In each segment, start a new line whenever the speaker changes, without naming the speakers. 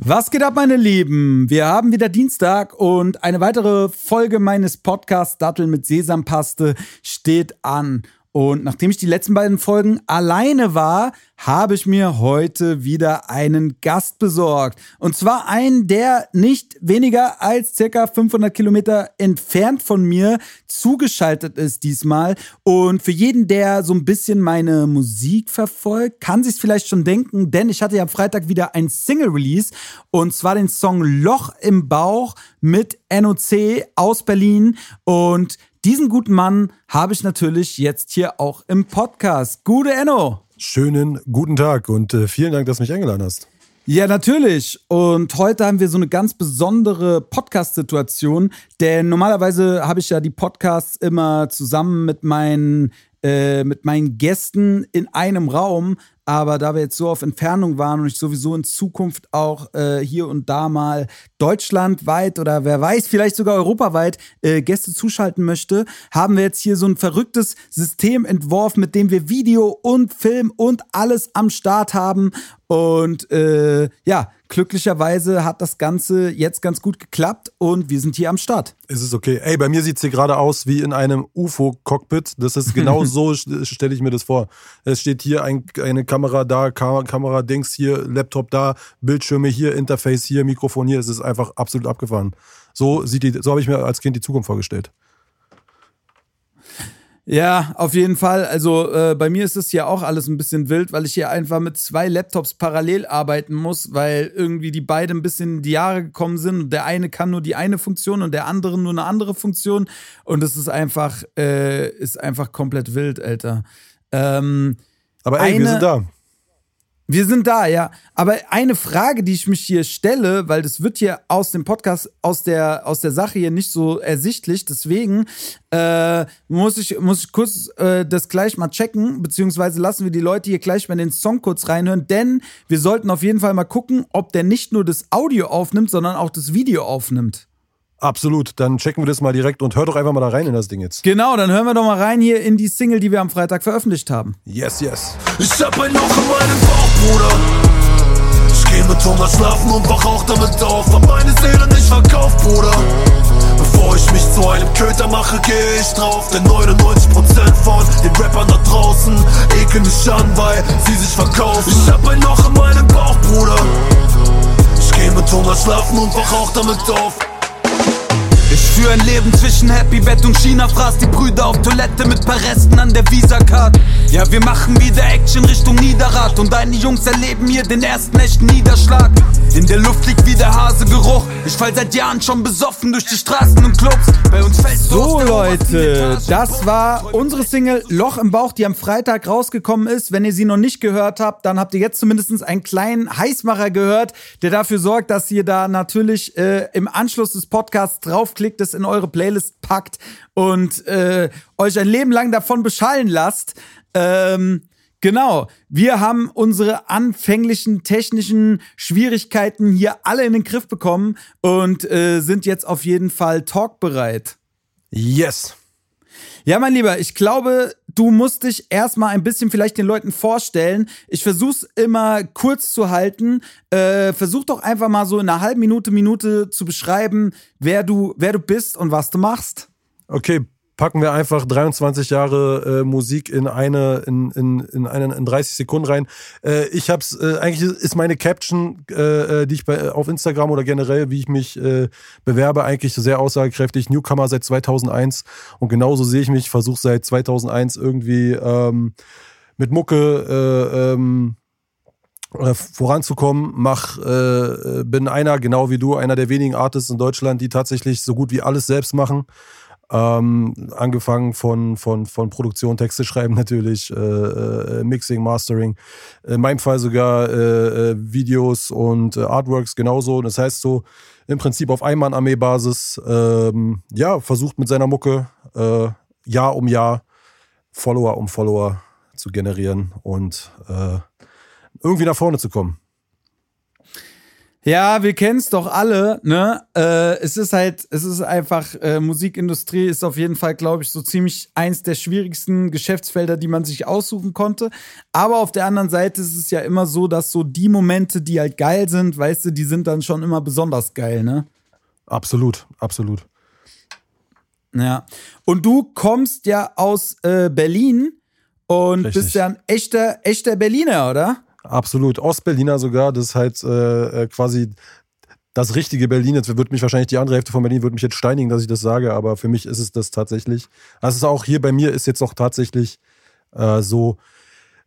Was geht ab, meine Lieben? Wir haben wieder Dienstag und eine weitere Folge meines Podcasts Dattel mit Sesampaste steht an. Und nachdem ich die letzten beiden Folgen alleine war, habe ich mir heute wieder einen Gast besorgt. Und zwar einen, der nicht weniger als circa 500 Kilometer entfernt von mir zugeschaltet ist diesmal. Und für jeden, der so ein bisschen meine Musik verfolgt, kann sich vielleicht schon denken, denn ich hatte ja am Freitag wieder ein Single-Release und zwar den Song Loch im Bauch mit NOC aus Berlin. Und diesen guten Mann habe ich natürlich jetzt hier auch im Podcast. Gute Enno.
Schönen guten Tag und äh, vielen Dank, dass du mich eingeladen hast.
Ja, natürlich. Und heute haben wir so eine ganz besondere Podcast-Situation, denn normalerweise habe ich ja die Podcasts immer zusammen mit meinen äh, mit meinen Gästen in einem Raum. Aber da wir jetzt so auf Entfernung waren und ich sowieso in Zukunft auch äh, hier und da mal deutschlandweit oder wer weiß, vielleicht sogar europaweit äh, Gäste zuschalten möchte, haben wir jetzt hier so ein verrücktes System entworfen, mit dem wir Video und Film und alles am Start haben. Und äh, ja, glücklicherweise hat das Ganze jetzt ganz gut geklappt und wir sind hier am Start.
Es ist okay. Ey, bei mir sieht es hier gerade aus wie in einem UFO-Cockpit. Das ist genau so, stelle ich mir das vor. Es steht hier ein, eine Kamera da, Kam Kamera-Dings hier, Laptop da, Bildschirme hier, Interface hier, Mikrofon hier. Es ist einfach absolut abgefahren. So, sieht die, so habe ich mir als Kind die Zukunft vorgestellt.
Ja, auf jeden Fall. Also äh, bei mir ist es ja auch alles ein bisschen wild, weil ich hier einfach mit zwei Laptops parallel arbeiten muss, weil irgendwie die beiden ein bisschen in die Jahre gekommen sind und der eine kann nur die eine Funktion und der andere nur eine andere Funktion und es ist einfach, äh, ist einfach komplett wild, Alter. Ähm,
Aber ey, eine, wir sind da.
Wir sind da, ja. Aber eine Frage, die ich mich hier stelle, weil das wird hier aus dem Podcast, aus der, aus der Sache hier nicht so ersichtlich, deswegen äh, muss, ich, muss ich kurz äh, das gleich mal checken, beziehungsweise lassen wir die Leute hier gleich mal den Song kurz reinhören, denn wir sollten auf jeden Fall mal gucken, ob der nicht nur das Audio aufnimmt, sondern auch das Video aufnimmt.
Absolut, dann checken wir das mal direkt und hör doch einfach mal da rein in das Ding jetzt.
Genau, dann hören wir doch mal rein hier in die Single, die wir am Freitag veröffentlicht haben.
Yes, yes.
Ich hab ein Loch in meinem Bauch, Bruder. Ich geh mit Hunger schlafen und wach auch damit auf. Hab meine Seele nicht verkauft, Bruder. Bevor ich mich zu einem Köter mache, geh ich drauf. Denn 99% von den Rappern da draußen ekeln mich an, weil sie sich verkaufen. Ich hab ein Loch in meinem Bauch, Bruder. Ich geh mit Hunger schlafen und wach auch damit auf. Führe ein Leben zwischen Happy Bett und China, fraß die Brüder auf Toilette mit paar Resten an der Visa-Card. Ja, wir machen wieder Action Richtung Niederrad und deine Jungs erleben hier den ersten echten Niederschlag. In der Luft liegt wieder Hasegeruch. Ich fall seit Jahren schon besoffen durch die Straßen und Clubs. Bei uns fällt
So, Leute, das war unsere Single Loch im Bauch, die am Freitag rausgekommen ist. Wenn ihr sie noch nicht gehört habt, dann habt ihr jetzt zumindest einen kleinen Heißmacher gehört, der dafür sorgt, dass ihr da natürlich äh, im Anschluss des Podcasts draufklickt, es in eure Playlist packt und äh, euch ein Leben lang davon beschallen lasst. Ähm, Genau, wir haben unsere anfänglichen technischen Schwierigkeiten hier alle in den Griff bekommen und äh, sind jetzt auf jeden Fall talkbereit.
Yes.
Ja, mein Lieber, ich glaube, du musst dich erstmal ein bisschen vielleicht den Leuten vorstellen. Ich versuch's immer kurz zu halten. Äh, versuch doch einfach mal so in einer halben Minute, Minute zu beschreiben, wer du, wer du bist und was du machst.
Okay, packen wir einfach 23 Jahre äh, Musik in eine, in, in, in, einen, in 30 Sekunden rein. Äh, ich hab's, äh, eigentlich ist meine Caption, äh, äh, die ich bei, auf Instagram oder generell, wie ich mich äh, bewerbe, eigentlich sehr aussagekräftig. Newcomer seit 2001 und genauso sehe ich mich, versuche seit 2001 irgendwie ähm, mit Mucke äh, ähm, voranzukommen, mach, äh, bin einer, genau wie du, einer der wenigen Artists in Deutschland, die tatsächlich so gut wie alles selbst machen. Ähm, angefangen von, von, von Produktion, Texte schreiben natürlich, äh, äh, Mixing, Mastering, in meinem Fall sogar äh, äh Videos und äh, Artworks genauso. Das heißt so im Prinzip auf Einmann-Armee-Basis, ähm, ja, versucht mit seiner Mucke äh, Jahr um Jahr Follower um Follower zu generieren und irgendwie nach vorne zu kommen.
Ja, wir kennen es doch alle, ne? Äh, es ist halt, es ist einfach, äh, Musikindustrie ist auf jeden Fall, glaube ich, so ziemlich eins der schwierigsten Geschäftsfelder, die man sich aussuchen konnte. Aber auf der anderen Seite ist es ja immer so, dass so die Momente, die halt geil sind, weißt du, die sind dann schon immer besonders geil, ne?
Absolut, absolut.
Ja. Und du kommst ja aus äh, Berlin und
Richtig.
bist ja ein echter, echter Berliner, oder?
Absolut. Ostberliner sogar, das ist halt äh, äh, quasi das richtige Berlin. Jetzt wird mich wahrscheinlich die andere Hälfte von Berlin wird mich jetzt steinigen, dass ich das sage, aber für mich ist es das tatsächlich. Also es ist auch hier bei mir ist jetzt auch tatsächlich äh, so,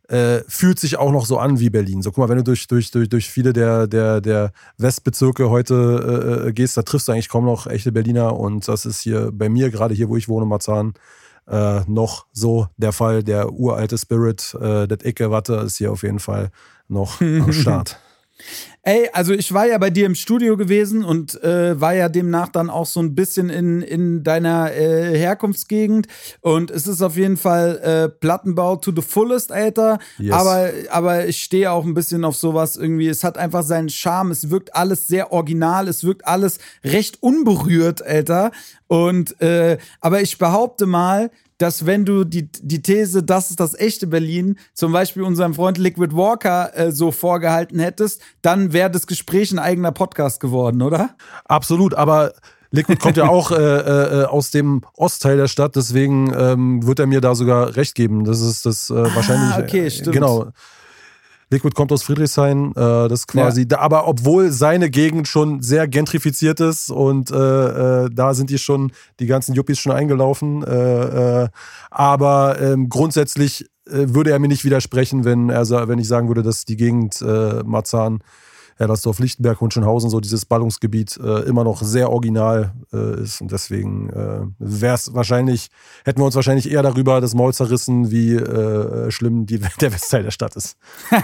äh, fühlt sich auch noch so an wie Berlin. So, guck mal, wenn du durch, durch, durch, durch viele der, der, der Westbezirke heute äh, gehst, da triffst du eigentlich kaum noch echte Berliner und das ist hier bei mir, gerade hier, wo ich wohne, Marzahn, äh, noch so der Fall. Der uralte Spirit, äh, das Ecke Watte ist hier auf jeden Fall noch am Start.
Ey, also ich war ja bei dir im Studio gewesen und äh, war ja demnach dann auch so ein bisschen in, in deiner äh, Herkunftsgegend. Und es ist auf jeden Fall äh, Plattenbau to the fullest, Alter.
Yes.
Aber, aber ich stehe auch ein bisschen auf sowas irgendwie. Es hat einfach seinen Charme. Es wirkt alles sehr original. Es wirkt alles recht unberührt, Alter. Und äh, aber ich behaupte mal, dass wenn du die, die These, das ist das echte Berlin, zum Beispiel unserem Freund Liquid Walker äh, so vorgehalten hättest, dann wäre das Gespräch ein eigener Podcast geworden, oder?
Absolut, aber Liquid kommt ja auch äh, äh, aus dem Ostteil der Stadt, deswegen ähm, wird er mir da sogar recht geben. Das ist das äh, wahrscheinlich.
okay,
äh,
stimmt.
Genau. Liquid kommt aus Friedrichshain, äh, das quasi, da, aber obwohl seine Gegend schon sehr gentrifiziert ist und äh, äh, da sind die schon, die ganzen Yuppies schon eingelaufen, äh, äh, aber ähm, grundsätzlich äh, würde er mir nicht widersprechen, wenn er, wenn ich sagen würde, dass die Gegend Marzahn, Hellersdorf, Lichtenberg, Hunschenhausen, so dieses Ballungsgebiet äh, immer noch sehr original äh, ist und deswegen äh, wäre es wahrscheinlich, hätten wir uns wahrscheinlich eher darüber das Maul zerrissen, wie äh, schlimm die, der Westteil der Stadt ist.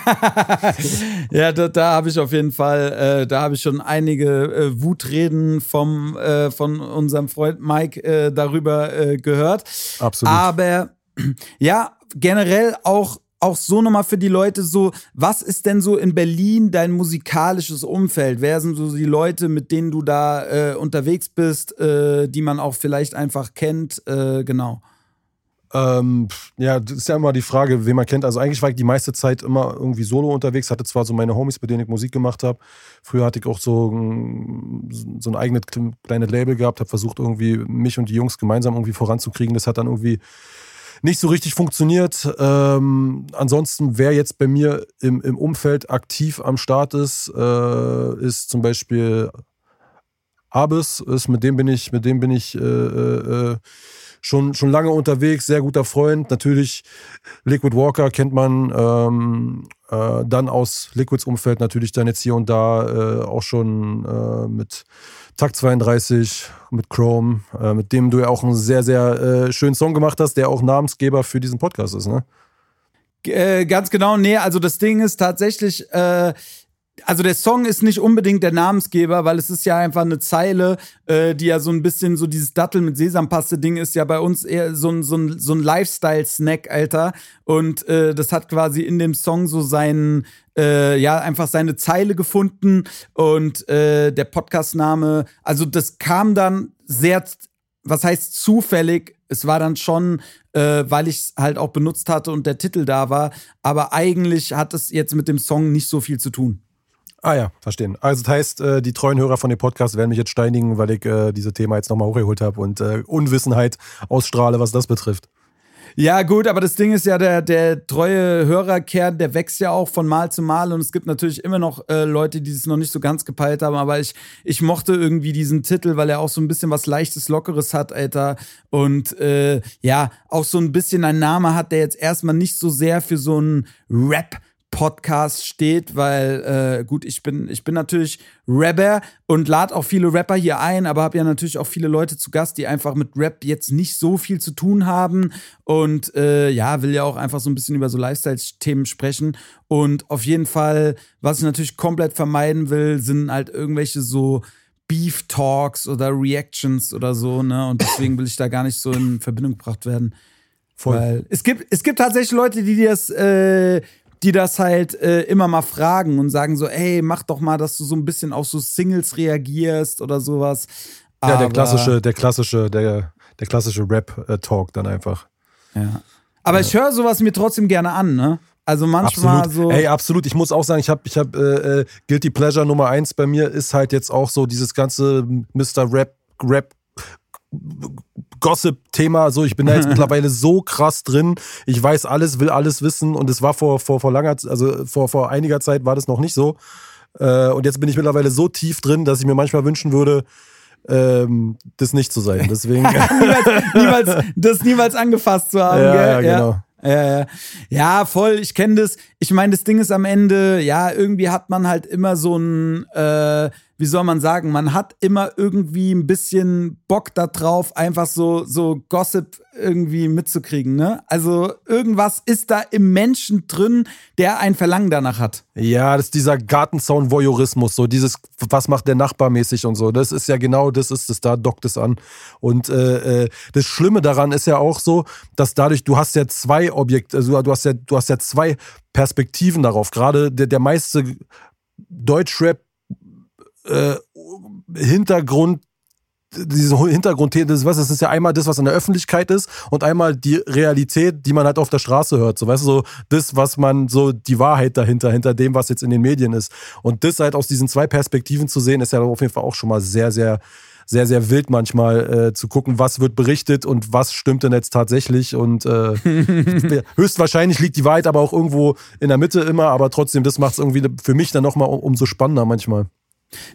Ja, da, da habe ich auf jeden Fall, äh, da habe ich schon einige äh, Wutreden vom, äh, von unserem Freund Mike darüber gehört.
Absolut.
Aber ja, generell auch, auch so nochmal für die Leute so, was ist denn so in Berlin dein musikalisches Umfeld? Wer sind so die Leute, mit denen du da äh, unterwegs bist, äh, die man auch vielleicht einfach kennt? Äh, genau.
Ähm, ja, das ist ja immer die Frage, wen man kennt. Also eigentlich war ich die meiste Zeit immer irgendwie solo unterwegs, hatte zwar so meine Homies, mit denen ich Musik gemacht habe. Früher hatte ich auch so, ein- so ein eigenes kle- kleines Label gehabt, habe versucht irgendwie mich und die Jungs gemeinsam irgendwie voranzukriegen. Das hat dann irgendwie nicht so richtig funktioniert. Ähm, ansonsten, wer jetzt bei mir im, im Umfeld aktiv am Start ist, äh, ist zum Beispiel Abis, ist, mit dem bin ich, mit dem bin ich äh, äh, schon, schon lange unterwegs, sehr guter Freund. Natürlich Liquid Walker kennt man ähm, äh, dann aus Liquids Umfeld natürlich dann jetzt hier und da äh, auch schon äh, mit Takt 32, mit Chrome, äh, mit dem du ja auch einen sehr, sehr äh, schönen Song gemacht hast, der auch Namensgeber für diesen Podcast ist, ne?
Äh, ganz genau, nee, also das Ding ist tatsächlich, äh, also der Song ist nicht unbedingt der Namensgeber, weil es ist ja einfach eine Zeile, äh, die ja so ein bisschen so dieses Dattel mit Sesampaste-Ding ist ja bei uns eher so ein, so ein, so ein Lifestyle-Snack, Alter. Und äh, das hat quasi in dem Song so seinen, äh, ja, einfach seine Zeile gefunden und äh, der Podcastname, also das kam dann sehr, was heißt zufällig, es war dann schon, äh, weil ich es halt auch benutzt hatte und der Titel da war, aber eigentlich hat es jetzt mit dem Song nicht so viel zu tun.
Ah ja, verstehen. Also das heißt, äh, die treuen Hörer von dem Podcast werden mich jetzt steinigen, weil ich äh, diese Thema jetzt nochmal hochgeholt habe und äh, Unwissenheit ausstrahle, was das betrifft.
Ja, gut, aber das Ding ist ja, der, der treue Hörerkern, der wächst ja auch von Mal zu Mal und es gibt natürlich immer noch äh, Leute, die es noch nicht so ganz gepeilt haben, aber ich, ich mochte irgendwie diesen Titel, weil er auch so ein bisschen was Leichtes, Lockeres hat, Alter. Und äh, ja, auch so ein bisschen ein Name hat, der jetzt erstmal nicht so sehr für so einen Rap. Podcast steht, weil äh, gut, ich bin ich bin natürlich Rapper und lade auch viele Rapper hier ein, aber habe ja natürlich auch viele Leute zu Gast, die einfach mit Rap jetzt nicht so viel zu tun haben und äh, ja, will ja auch einfach so ein bisschen über so Lifestyle-Themen sprechen und auf jeden Fall, was ich natürlich komplett vermeiden will, sind halt irgendwelche so Beef Talks oder Reactions oder so, ne? Und deswegen will ich da gar nicht so in Verbindung gebracht werden.
Voll.
Weil es gibt, es gibt tatsächlich Leute, die das, äh, die das halt äh, immer mal fragen und sagen so, ey, mach doch mal, dass du so ein bisschen auf so Singles reagierst oder sowas.
Ja, der klassische, der klassische, der, der klassische Rap-Talk dann einfach.
Ja. Aber ja. ich höre sowas mir trotzdem gerne an, ne? Also manchmal
absolut.
so.
Ey, absolut. Ich muss auch sagen, ich habe ich hab, äh, äh, Guilty Pleasure Nummer eins bei mir ist halt jetzt auch so dieses ganze Mr. Rap, Rap Gossip-Thema. So, ich bin da jetzt mittlerweile so krass drin. Ich weiß alles, will alles wissen. Und es war vor, vor, vor langer, also vor, vor einiger Zeit war das noch nicht so. Äh, und jetzt bin ich mittlerweile so tief drin, dass ich mir manchmal wünschen würde, ähm, das nicht zu sein. Deswegen.
niemals, niemals, das niemals angefasst zu haben.
Ja,
gell?
ja genau. Ja.
Ja, ja, voll, ich kenne das. Ich meine, das Ding ist am Ende, ja, irgendwie hat man halt immer so ein, äh, wie soll man sagen, man hat immer irgendwie ein bisschen Bock darauf, einfach so, so Gossip irgendwie mitzukriegen, ne? Also irgendwas ist da im Menschen drin, der ein Verlangen danach hat.
Ja, das ist dieser Gartenzaun-Voyeurismus, so dieses, was macht der Nachbar mäßig und so. Das ist ja genau, das ist es, da dockt es an. Und äh, äh, das Schlimme daran ist ja auch so, dass dadurch, du hast ja zwei Objekte, also du hast ja, du hast ja zwei Perspektiven darauf. Gerade der, der meiste Deutschrap äh, Hintergrund diese Hintergrund, das, was, das ist ja einmal das, was in der Öffentlichkeit ist und einmal die Realität, die man halt auf der Straße hört. So, weißt du, so das, was man, so die Wahrheit dahinter, hinter dem, was jetzt in den Medien ist. Und das halt aus diesen zwei Perspektiven zu sehen, ist ja auf jeden Fall auch schon mal sehr, sehr, sehr, sehr wild manchmal äh, zu gucken, was wird berichtet und was stimmt denn jetzt tatsächlich. Und äh, höchstwahrscheinlich liegt die Wahrheit aber auch irgendwo in der Mitte immer, aber trotzdem, das macht es irgendwie für mich dann nochmal umso spannender manchmal.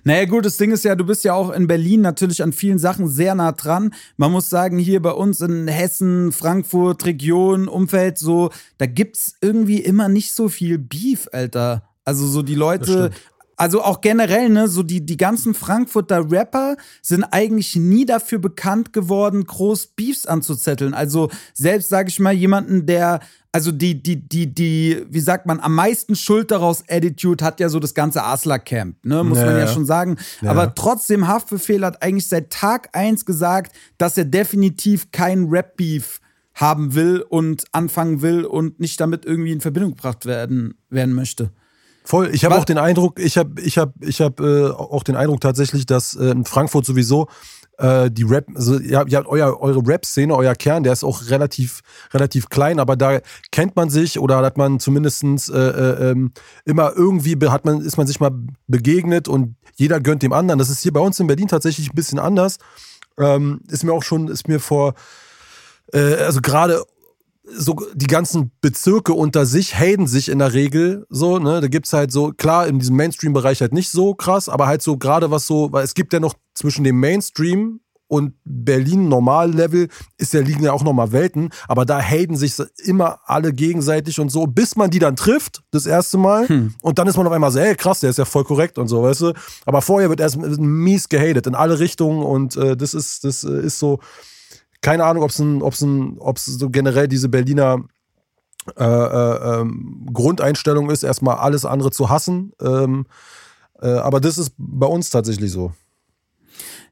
Naja, gut, das Ding ist ja, du bist ja auch in Berlin natürlich an vielen Sachen sehr nah dran. Man muss sagen, hier bei uns in Hessen, Frankfurt, Region, Umfeld, so, da gibt's irgendwie immer nicht so viel Beef, Alter. Also so die Leute, also auch generell, ne, so die, die ganzen Frankfurter Rapper sind eigentlich nie dafür bekannt geworden, groß Beefs anzuzetteln. Also selbst, sage ich mal, jemanden, der also die, die, die, die, wie sagt man, am meisten Schuld daraus Attitude hat ja so das ganze Asler-Camp, ne, muss ja, man ja, schon sagen. Ja. Aber trotzdem, Haftbefehl hat eigentlich seit Tag eins gesagt, dass er definitiv kein Rap-Beef haben will und anfangen will und nicht damit irgendwie in Verbindung gebracht werden, werden möchte.
Voll. Ich habe auch den Eindruck, ich habe ich hab, ich hab, äh, auch den Eindruck tatsächlich, dass äh, in Frankfurt sowieso äh, die Rap, also ihr habt, ihr habt euer, eure Rap-Szene, euer Kern, der ist auch relativ, relativ klein, aber da kennt man sich oder hat man zumindest äh, äh, ähm, immer irgendwie, hat man, ist man sich mal begegnet und jeder gönnt dem anderen. Das ist hier bei uns in Berlin tatsächlich ein bisschen anders. Ähm, ist mir auch schon, ist mir vor, äh, also gerade so die ganzen Bezirke unter sich haten sich in der Regel so, ne? Da gibt's halt so, klar, in diesem Mainstream-Bereich halt nicht so krass, aber halt so gerade was so, weil es gibt ja noch zwischen dem Mainstream und Berlin Normallevel ist ja liegen ja auch nochmal Welten, aber da haten sich immer alle gegenseitig und so, bis man die dann trifft, das erste Mal. Hm. Und dann ist man auf einmal so, ey, krass, der ist ja voll korrekt und so, weißt du. Aber vorher wird erst mies gehatet in alle Richtungen und äh, das ist, das äh, ist so, keine Ahnung, ob es ein, ob's ein, ob's so generell diese Berliner äh, äh, ähm, Grundeinstellung ist, erstmal alles andere zu hassen. Ähm, äh, aber das ist bei uns tatsächlich so.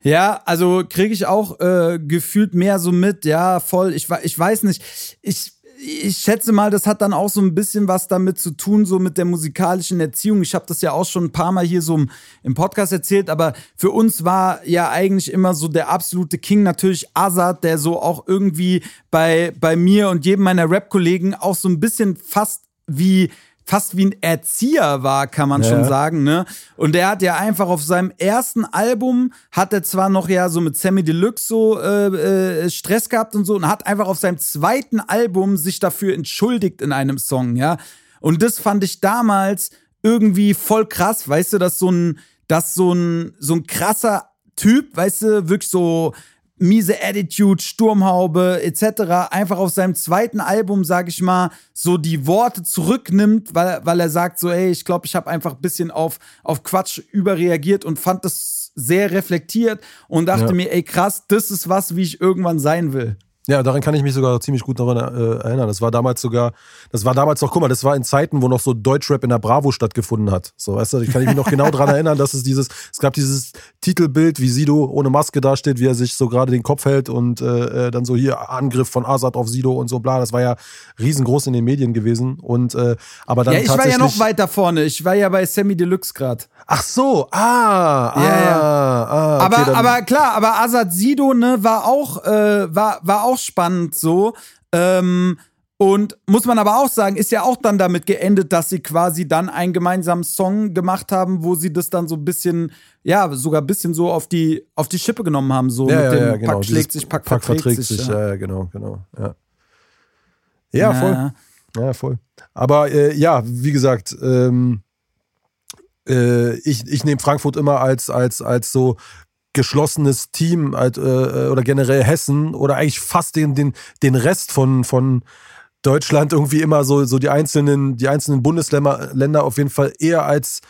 Ja, also kriege ich auch äh, gefühlt mehr so mit, ja, voll. Ich, ich weiß nicht. Ich ich schätze mal, das hat dann auch so ein bisschen was damit zu tun, so mit der musikalischen Erziehung. Ich habe das ja auch schon ein paar Mal hier so im Podcast erzählt, aber für uns war ja eigentlich immer so der absolute King natürlich Azad, der so auch irgendwie bei, bei mir und jedem meiner Rap-Kollegen auch so ein bisschen fast wie fast wie ein Erzieher war, kann man ja. schon sagen, ne? Und der hat ja einfach auf seinem ersten Album hat er zwar noch ja so mit Sammy Deluxe so äh, äh, Stress gehabt und so und hat einfach auf seinem zweiten Album sich dafür entschuldigt in einem Song, ja? Und das fand ich damals irgendwie voll krass, weißt du, dass so ein dass so ein so ein krasser Typ, weißt du, wirklich so miese Attitude, Sturmhaube etc. einfach auf seinem zweiten Album, sag ich mal, so die Worte zurücknimmt, weil, weil er sagt so, ey, ich glaube, ich habe einfach ein bisschen auf, auf Quatsch überreagiert und fand das sehr reflektiert und dachte ja. mir, ey krass, das ist was, wie ich irgendwann sein will.
Ja, daran kann ich mich sogar ziemlich gut daran äh, erinnern. Das war damals sogar, das war damals noch, guck mal, das war in Zeiten, wo noch so Deutschrap in der Bravo stattgefunden hat. So, weißt du, ich kann mich noch genau daran erinnern, dass es dieses, es gab dieses Titelbild, wie Sido ohne Maske dasteht, wie er sich so gerade den Kopf hält und äh, äh dann so hier Angriff von Asad auf Sido und so bla. Das war ja riesengroß in den Medien gewesen. Und äh, aber dann.
Ja, ich war ja noch weiter vorne. Ich war ja bei Sammy Deluxe gerade.
Ach so, ah, ah,
Ja, ja.
ah. okay,
aber, aber klar, aber Asad Sido, ne, war auch, äh, war, war auch spannend so. Ähm, und muss man aber auch sagen, ist ja auch dann damit geendet, dass sie quasi dann einen gemeinsamen Song gemacht haben, wo sie das dann so ein bisschen, ja, sogar ein bisschen so auf die, auf die Schippe genommen haben, so
ja,
mit
ja,
dem
ja, genau.
Pack schlägt
Dieses
sich, Pack,
Pack
verträgt,
verträgt sich. Ja, ja, genau, genau. Ja, ja voll. Ja, voll. Aber äh, ja, wie gesagt, ähm, äh, ich, ich nehme Frankfurt immer als, als, als so geschlossenes Team als, äh, oder generell Hessen oder eigentlich fast den, den, den Rest von, von Deutschland irgendwie immer so, so die einzelnen, die einzelnen Bundesländer Länder auf jeden Fall eher als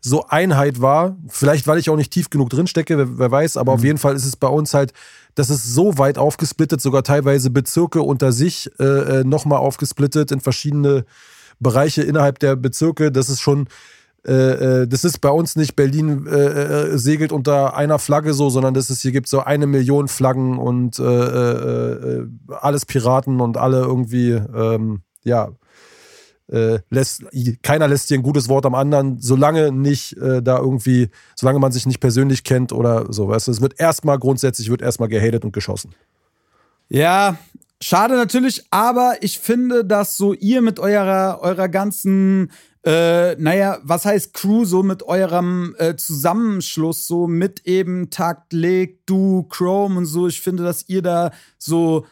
so Einheit war. Vielleicht, weil ich auch nicht tief genug drin stecke, wer, wer weiß, aber auf jeden Fall ist es bei uns halt, das ist so weit aufgesplittet, sogar teilweise Bezirke unter sich äh, äh, nochmal aufgesplittet in verschiedene Bereiche innerhalb der Bezirke. Das ist schon, äh, äh, das ist bei uns nicht Berlin äh, äh, segelt unter einer Flagge so, sondern das ist, hier gibt so eine Million Flaggen und äh, alles Piraten und alle irgendwie, ähm, ja, lässt, keiner lässt hier ein gutes Wort am anderen, solange nicht da irgendwie, solange man sich nicht persönlich kennt oder so, weißt du, es wird erstmal grundsätzlich, wird erstmal gehatet und geschossen.
Ja, schade natürlich, aber ich finde, dass so ihr mit eurer, eurer ganzen, äh, naja, was heißt Crew, so mit eurem äh, Zusammenschluss, so mit eben Takt, Leg, Du, Chrome und so, ich finde, dass ihr da so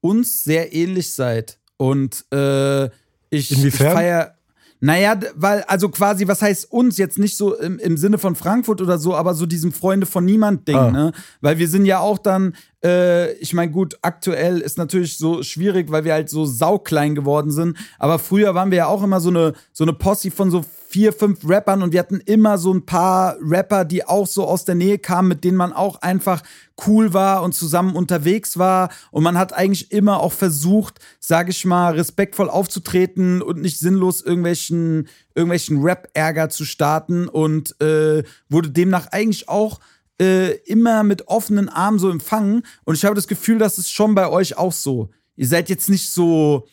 uns sehr ähnlich seid. Und äh, ich,
Inwiefern?
ich feier. Naja, weil, also quasi, was heißt uns jetzt nicht so im, im Sinne von Frankfurt oder so, aber so diesem Freunde von niemand-Ding,
Ah.
ne? Weil wir sind ja auch dann, äh, ich meine, gut, aktuell ist natürlich so schwierig, weil wir halt so sauklein geworden sind. Aber früher waren wir ja auch immer so eine, so eine Posse von so vier, fünf Rappern und wir hatten immer so ein paar Rapper, die auch so aus der Nähe kamen, mit denen man auch einfach cool war und zusammen unterwegs war. Und man hat eigentlich immer auch versucht, sage ich mal, respektvoll aufzutreten und nicht sinnlos irgendwelchen, irgendwelchen Rap-Ärger zu starten und äh, wurde demnach eigentlich auch äh, immer mit offenen Armen so empfangen. Und ich habe das Gefühl, das ist schon bei euch auch so. Ihr seid jetzt nicht so,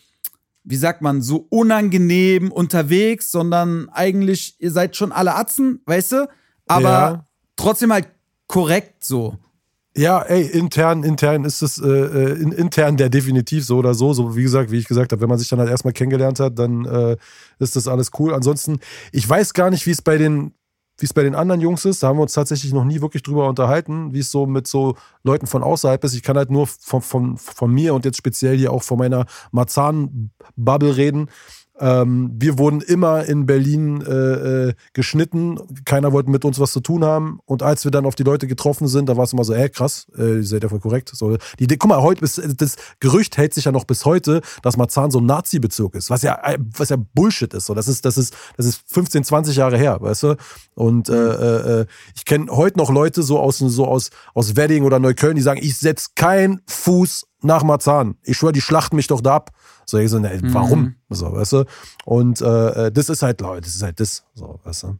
wie sagt man, so unangenehm unterwegs, sondern eigentlich, ihr seid schon alle Atzen, weißt du? Aber
Ja.
trotzdem halt korrekt so.
Ja, ey, intern, intern ist es äh, äh, in, intern der definitiv so oder so. So wie gesagt, wie ich gesagt habe, wenn man sich dann halt erstmal kennengelernt hat, dann äh, ist das alles cool. Ansonsten, ich weiß gar nicht, wie es bei den, wie es bei den anderen Jungs ist. Da haben wir uns tatsächlich noch nie wirklich drüber unterhalten, wie es so mit so Leuten von außerhalb ist. Ich kann halt nur von, von, von mir und jetzt speziell hier auch von meiner Marzahn-Bubble reden. Ähm, wir wurden immer in Berlin äh, äh, geschnitten. Keiner wollte mit uns was zu tun haben. Und als wir dann auf die Leute getroffen sind, da war es immer so, ey, krass, äh, ihr seid ja voll korrekt. So, die guck mal, heute ist, das Gerücht hält sich ja noch bis heute, dass Marzahn so ein Nazi-Bezirk ist, was ja, äh, was ja Bullshit ist. So, das ist, das ist, das ist 15, 20 Jahre her, weißt du? Und äh, äh, ich kenne heute noch Leute so aus, so aus, aus Wedding oder Neukölln, die sagen, ich setz keinen Fuß nach Marzahn. Ich schwöre, die schlachten mich doch da ab. So, ich so, ne, warum? So, weißt du? Und äh, äh, das ist halt, Leute, das ist halt das. So, weißt du?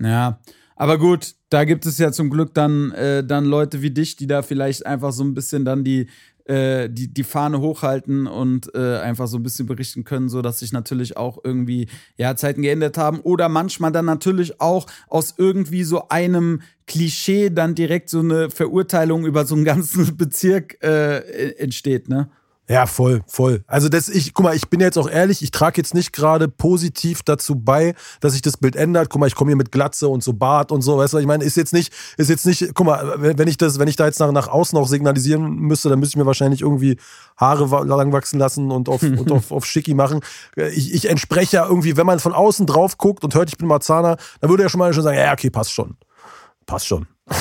Ja, aber gut, da gibt es ja zum Glück dann, äh, dann Leute wie dich, die da vielleicht einfach so ein bisschen dann die, äh, die, die Fahne hochhalten und äh, einfach so ein bisschen berichten können, so dass sich natürlich auch irgendwie ja Zeiten geändert haben oder manchmal dann natürlich auch aus irgendwie so einem Klischee dann direkt so eine Verurteilung über so einen ganzen Bezirk äh, entsteht, ne?
Ja, voll, voll. Also das, ich, guck mal, ich bin jetzt auch ehrlich, ich trage jetzt nicht gerade positiv dazu bei, dass sich das Bild ändert. Guck mal, ich komme hier mit Glatze und so Bart und so, weißt du, ich meine, ist jetzt nicht, ist jetzt nicht, guck mal, wenn ich das, wenn ich da jetzt nach, nach außen auch signalisieren müsste, dann müsste ich mir wahrscheinlich irgendwie Haare lang wachsen lassen und auf, und auf, auf Schicki machen. Ich, ich entspreche ja irgendwie, wenn man von außen drauf guckt und hört, ich bin Marzahner, dann würde er schon mal schon sagen, ja, okay, passt schon. Passt schon.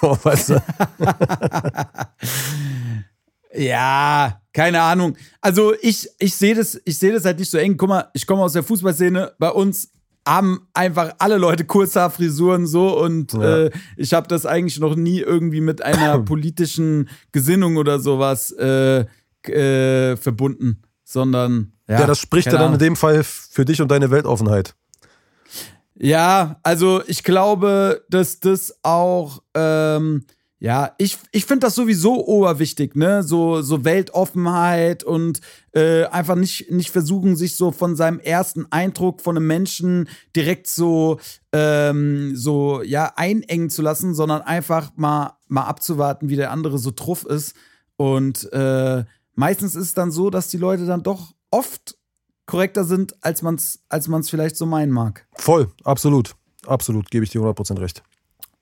so, weißt du.
Ja, keine Ahnung. Also ich, ich sehe das, ich sehe das halt nicht so eng. Guck mal, ich komme aus der Fußballszene. Bei uns haben einfach alle Leute Kurzhaarfrisuren so und
Ja.
äh, ich habe das eigentlich noch nie irgendwie mit einer politischen Gesinnung oder sowas äh, äh, verbunden, sondern ja,
Ja, das spricht ja dann in
Ahnung.
dem Fall für dich und deine Weltoffenheit.
Ja, also ich glaube, dass das auch, ähm, ja, ich, ich finde das sowieso oberwichtig, ne? So, so Weltoffenheit und äh, einfach nicht, nicht versuchen, sich so von seinem ersten Eindruck von einem Menschen direkt so, ähm, so, ja, einengen zu lassen, sondern einfach mal, mal abzuwarten, wie der andere so truff ist. Und äh, meistens ist es dann so, dass die Leute dann doch oft korrekter sind, als man es als man's vielleicht so meinen mag.
Voll, absolut. Absolut, gebe ich dir 100% recht.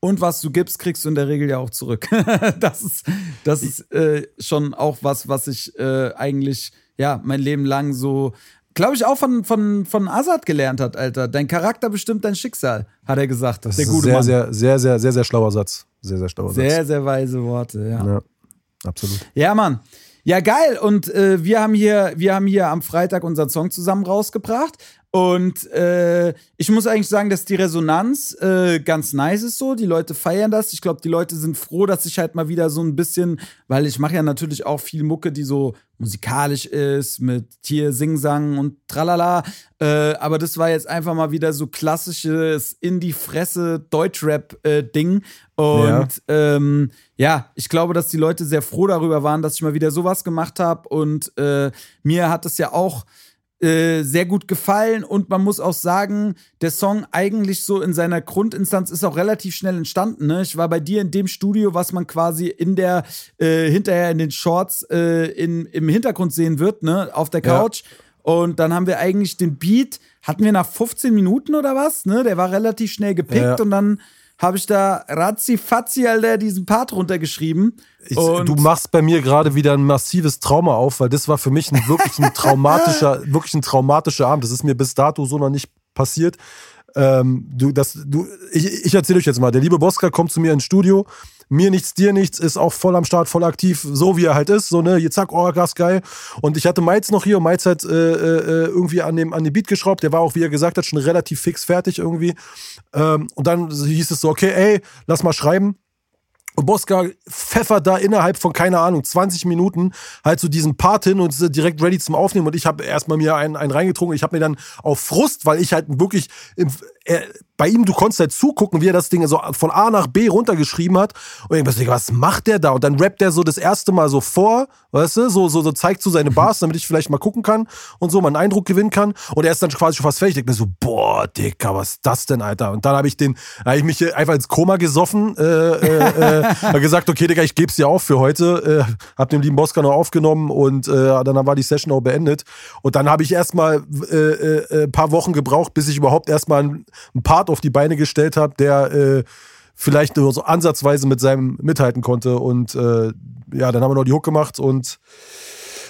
Und was du gibst, kriegst du in der Regel ja auch zurück. das ist, das ist äh, schon auch was, was ich äh, eigentlich, ja, mein Leben lang so, glaube ich, auch von, von, von Azad gelernt hat, Alter. Dein Charakter bestimmt dein Schicksal, hat er gesagt.
Das
der
ist
gute
sehr,
Mann.
sehr, sehr, sehr, sehr, sehr schlauer Satz. Sehr, sehr schlauer Satz.
sehr, sehr weise Worte, ja.
Ja, absolut.
Ja, Mann. Ja, geil. Und äh, wir haben hier, wir haben hier am Freitag unseren Song zusammen rausgebracht. Und äh, ich muss eigentlich sagen, dass die Resonanz äh, ganz nice ist so. Die Leute feiern das. Ich glaube, die Leute sind froh, dass ich halt mal wieder so ein bisschen, weil ich mache ja natürlich auch viel Mucke, die so musikalisch ist, mit Tier, Singsang und tralala. Äh, aber das war jetzt einfach mal wieder so klassisches in die Fresse Deutschrap-Ding. Und
Ja.
ähm, ja, ich glaube, dass die Leute sehr froh darüber waren, dass ich mal wieder sowas gemacht habe. Und äh, mir hat es ja auch äh, sehr gut gefallen. Und man muss auch sagen, der Song eigentlich so in seiner Grundinstanz ist auch relativ schnell entstanden. Ne? Ich war bei dir in dem Studio, was man quasi in der, äh, hinterher in den Shorts äh, in, im Hintergrund sehen wird, ne? auf der
Ja.
Couch. Und dann haben wir eigentlich den Beat, hatten wir nach 15 Minuten oder was, ne? Der war relativ schnell gepickt
Ja.
und dann habe ich da ratzi fatzi, Alter, diesen Part runtergeschrieben.
Ich, du machst bei mir gerade wieder ein massives Trauma auf, weil das war für mich ein, wirklich ein traumatischer, wirklich ein traumatischer Abend. Das ist mir bis dato so noch nicht passiert. Ähm, du, das, du, ich, ich erzähle euch jetzt mal. Der liebe Boska kommt zu mir ins Studio. Mir nichts, dir nichts, ist auch voll am Start, voll aktiv, so wie er halt ist. So, ne, hier zack, oh, Gas geil. Und ich hatte Miles noch hier und Miles hat äh, äh, irgendwie an dem, an dem Beat geschraubt. Der war auch, wie er gesagt hat, schon relativ fix fertig irgendwie. Ähm, und dann hieß es so, okay, ey, lass mal schreiben. Und Boska pfeffert da innerhalb von, keine Ahnung, 20 Minuten halt so diesen Part hin und ist direkt ready zum Aufnehmen. Und ich habe erstmal mir einen, einen reingetrunken. Ich habe mir dann auf Frust, weil ich halt wirklich im, äh, bei ihm, du konntest halt zugucken, wie er das Ding so von A nach B runtergeschrieben hat. Und ich dachte, was macht der da? Und dann rappt der so das erste Mal so vor, weißt du, so, so, so zeigt so seine Bars, damit ich vielleicht mal gucken kann und so mal einen Eindruck gewinnen kann. Und er ist dann quasi schon fast fertig. Ich denke mir so, boah, Dicker, was ist das denn, Alter? Und dann habe ich den, habe ich mich einfach ins Koma gesoffen, äh, äh, äh, hab gesagt, okay, Digga, ich geb's dir auf für heute. Äh, hab den lieben Boska noch aufgenommen und äh, dann war die Session auch beendet. Und dann habe ich erstmal äh, äh, ein paar Wochen gebraucht, bis ich überhaupt erstmal einen einen Part auf die Beine gestellt habe, der äh, vielleicht nur so ansatzweise mit seinem mithalten konnte. Und äh, ja, dann haben wir noch die Hook gemacht und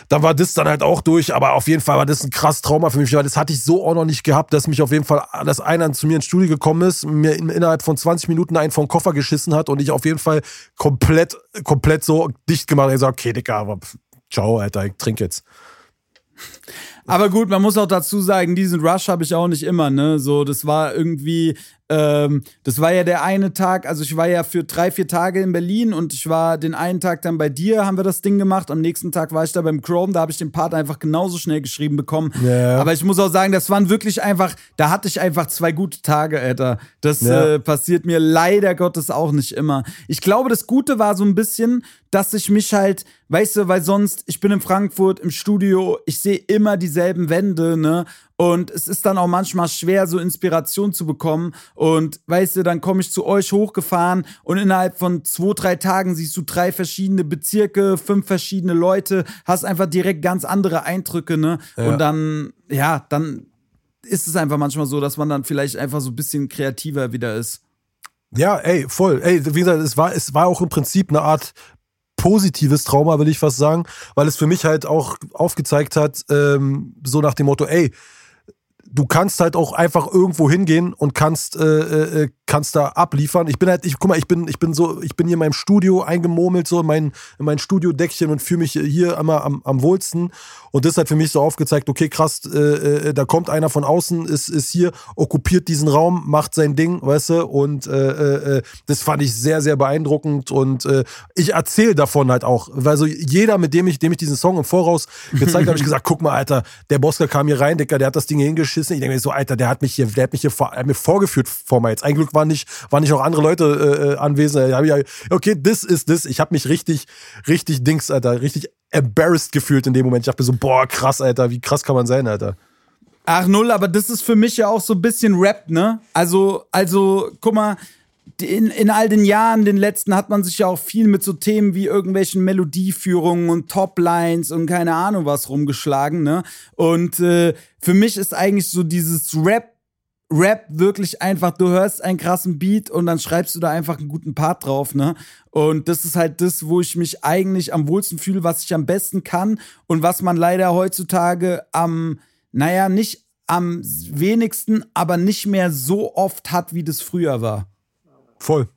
dann war das dann halt auch durch, aber auf jeden Fall war das ein krass Trauma für mich, weil das hatte ich so auch noch nicht gehabt, dass mich auf jeden Fall, dass einer zu mir ins Studio gekommen ist, mir in, innerhalb von 20 Minuten einen vom Koffer geschissen hat und ich auf jeden Fall komplett, komplett so dicht gemacht habe. Ich gesagt, okay, Digga, aber ciao, Alter, ich trink jetzt.
Aber gut, man muss auch dazu sagen, diesen Rush habe ich auch nicht immer, ne? So, das war irgendwie, ähm, das war ja der eine Tag, also ich war ja für drei, vier Tage in Berlin und ich war den einen Tag dann bei dir, haben wir das Ding gemacht. Am nächsten Tag war ich da beim Chrome, da habe ich den Part einfach genauso schnell geschrieben bekommen.
Ja.
Aber ich muss auch sagen, das waren wirklich einfach, da hatte ich einfach zwei gute Tage, Alter. Das
Ja.
äh, passiert mir leider Gottes auch nicht immer. Ich glaube, das Gute war so ein bisschen, dass ich mich halt, weißt du, weil sonst, ich bin in Frankfurt im Studio, ich sehe immer dieselben Wände, ne? Und es ist dann auch manchmal schwer, so Inspiration zu bekommen. Und weißt du, dann komme ich zu euch hochgefahren und innerhalb von zwei, drei Tagen siehst du drei verschiedene Bezirke, fünf verschiedene Leute, hast einfach direkt ganz andere Eindrücke, ne?
Ja.
Und dann, ja, dann ist es einfach manchmal so, dass man dann vielleicht einfach so ein bisschen kreativer wieder ist.
Ja, ey, voll. Ey, wie gesagt, es war, es war auch im Prinzip eine Art positives Trauma, will ich fast sagen, weil es für mich halt auch aufgezeigt hat, ähm, so nach dem Motto, ey, du kannst halt auch einfach irgendwo hingehen und kannst, äh, äh, äh, kannst da abliefern. Ich bin halt, ich guck mal, ich bin, ich bin so, ich bin hier in meinem Studio eingemurmelt, so in mein, in mein Studiodeckchen und fühle mich hier immer am, am wohlsten. Und das hat für mich so aufgezeigt, okay, krass, äh, äh, da kommt einer von außen, ist, ist hier, okkupiert diesen Raum, macht sein Ding, weißt du, und äh, das fand ich sehr, sehr beeindruckend und ich erzähle davon halt auch, weil so jeder, mit dem ich, dem ich diesen Song im Voraus gezeigt habe, ich gesagt, guck mal, Alter, der Bosker kam hier rein, Dicker, der hat das Ding hier hingeschissen. Ich denke mir so, Alter, der hat mich hier, der hat mich hier vor, mir vorgeführt vor mir jetzt. Ein Glück waren nicht, waren nicht auch andere Leute äh, anwesend. Okay, das ist das. Ich habe mich richtig, richtig Dings, Alter, richtig embarrassed gefühlt in dem Moment. Ich dachte mir so, boah, krass, Alter, wie krass kann man sein, Alter.
Ach null, aber das ist für mich ja auch so ein bisschen Rap, ne? Also, also, guck mal, in, in all den Jahren, den letzten, hat man sich ja auch viel mit so Themen wie irgendwelchen Melodieführungen und Toplines und keine Ahnung was rumgeschlagen, ne? Und äh, für mich ist eigentlich so dieses Rap Rap wirklich einfach, du hörst einen krassen Beat und dann schreibst du da einfach einen guten Part drauf, ne? Und das ist halt das, wo ich mich eigentlich am wohlsten fühle, was ich am besten kann und was man leider heutzutage am, naja, nicht am wenigsten, aber nicht mehr so oft hat, wie das früher war.
Voll.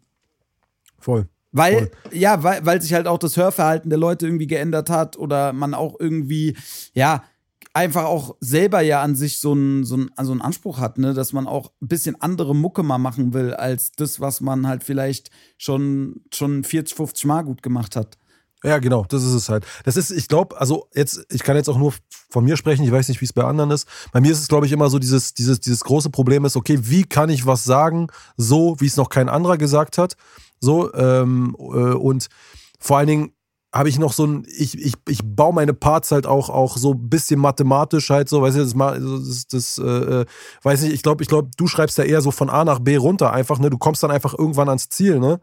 Voll.
Weil,
Voll.
ja, weil, weil sich halt auch das Hörverhalten der Leute irgendwie geändert hat oder man auch irgendwie, ja, einfach auch selber ja an sich so einen so einen, so einen Anspruch hat, ne, dass man auch ein bisschen andere Mucke mal machen will, als das, was man halt vielleicht schon, schon 40, 50 Mal gut gemacht hat.
Ja, genau, das ist es halt. Das ist, ich glaube, also jetzt, ich kann jetzt auch nur von mir sprechen, ich weiß nicht, wie es bei anderen ist. Bei mir ist es, glaube ich, immer so dieses, dieses, dieses große Problem ist, okay, wie kann ich was sagen, so wie es noch kein anderer gesagt hat. So, ähm, äh, und vor allen Dingen, habe ich noch so ein, ich, ich, ich baue meine Parts halt auch, auch so ein bisschen mathematisch halt so, weißt du, das, das, das äh, äh, weiß nicht, ich glaube, ich glaube, du schreibst ja eher so von A nach B runter einfach, ne? Du kommst dann einfach irgendwann ans Ziel, ne?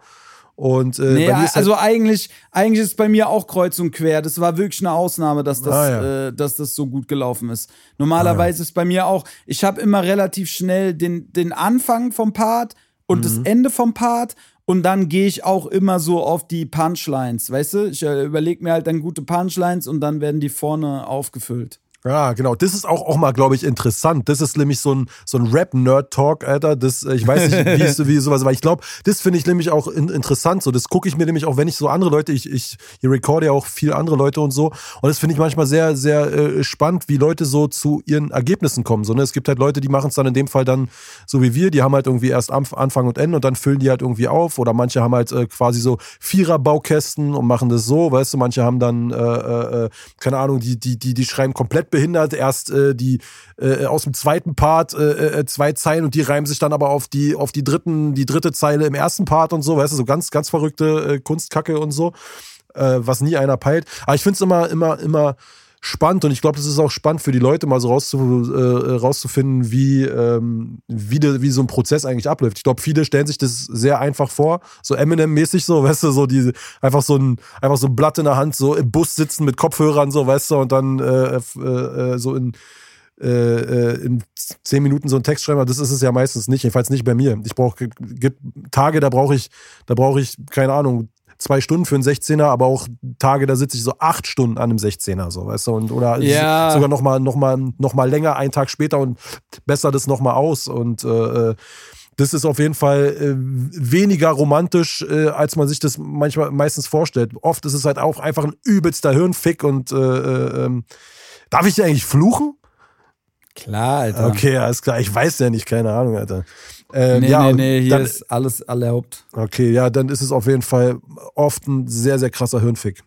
Und äh,
nee, halt also eigentlich, eigentlich ist es bei mir auch kreuz und quer. Das war wirklich eine Ausnahme, dass das, ah, ja. äh, dass das so gut gelaufen ist. Normalerweise ah, ja. ist bei mir auch, ich habe immer relativ schnell den, den Anfang vom Part und mhm. das Ende vom Part und dann gehe ich auch immer so auf die Punchlines, weißt du? Ich äh, überlege mir halt dann gute Punchlines und dann werden die vorne aufgefüllt.
Ja, genau. Das ist auch, auch mal, glaube ich, interessant. Das ist nämlich so ein, so ein Rap-Nerd-Talk, Alter. Das, äh, ich weiß nicht, wie, es, wie sowas, aber ich glaube, das finde ich nämlich auch in, interessant. So, das gucke ich mir nämlich auch, wenn ich so andere Leute, ich, ich hier recorde ja auch viel andere Leute und so. Und das finde ich manchmal sehr, sehr äh, spannend, wie Leute so zu ihren Ergebnissen kommen. So, ne? Es gibt halt Leute, die machen es dann in dem Fall dann so wie wir, die haben halt irgendwie erst Anfang und Ende und dann füllen die halt irgendwie auf. Oder manche haben halt äh, quasi so Vierer-Baukästen und machen das so, weißt du, manche haben dann, äh, äh, äh keine Ahnung, die, die, die, die schreiben komplett behindert, erst äh, die äh, aus dem zweiten Part äh, äh, zwei Zeilen und die reimen sich dann aber auf die, auf die dritten, die dritte Zeile im ersten Part und so, weißt du, so ganz, ganz verrückte äh, Kunstkacke und so, äh, was nie einer peilt. Aber ich finde es immer, immer, immer spannend und ich glaube, das ist auch spannend für die Leute, mal so rauszu, äh, rauszufinden, wie, ähm, wie, de, wie so ein Prozess eigentlich abläuft. Ich glaube, viele stellen sich das sehr einfach vor, so Eminem-mäßig so, weißt du, so die, einfach so ein, einfach so ein Blatt in der Hand, so im Bus sitzen mit Kopfhörern, so, weißt du, und dann äh, äh, so in, äh, äh, in zehn Minuten so einen Text schreiben, das ist es ja meistens nicht, jedenfalls nicht bei mir. Ich brauche Tage, da brauche ich, da brauche ich, keine Ahnung, zwei Stunden für einen 16er, aber auch Tage, da sitze ich so acht Stunden an einem 16er, so, weißt du, und, oder
ja.
sogar nochmal noch mal, noch mal länger, einen Tag später und besser das nochmal aus und äh, äh, das ist auf jeden Fall äh, weniger romantisch, äh, als man sich das manchmal meistens vorstellt. Oft ist es halt auch einfach ein übelster Hirnfick und äh, äh, ähm, darf ich eigentlich fluchen?
Klar, Alter.
Okay, alles klar. Ich weiß ja nicht, keine Ahnung, Alter.
Ähm, nee, ja, nee, nee, hier dann, ist alles erlaubt.
Okay, ja, dann ist es auf jeden Fall oft ein sehr, sehr krasser Hirnfick.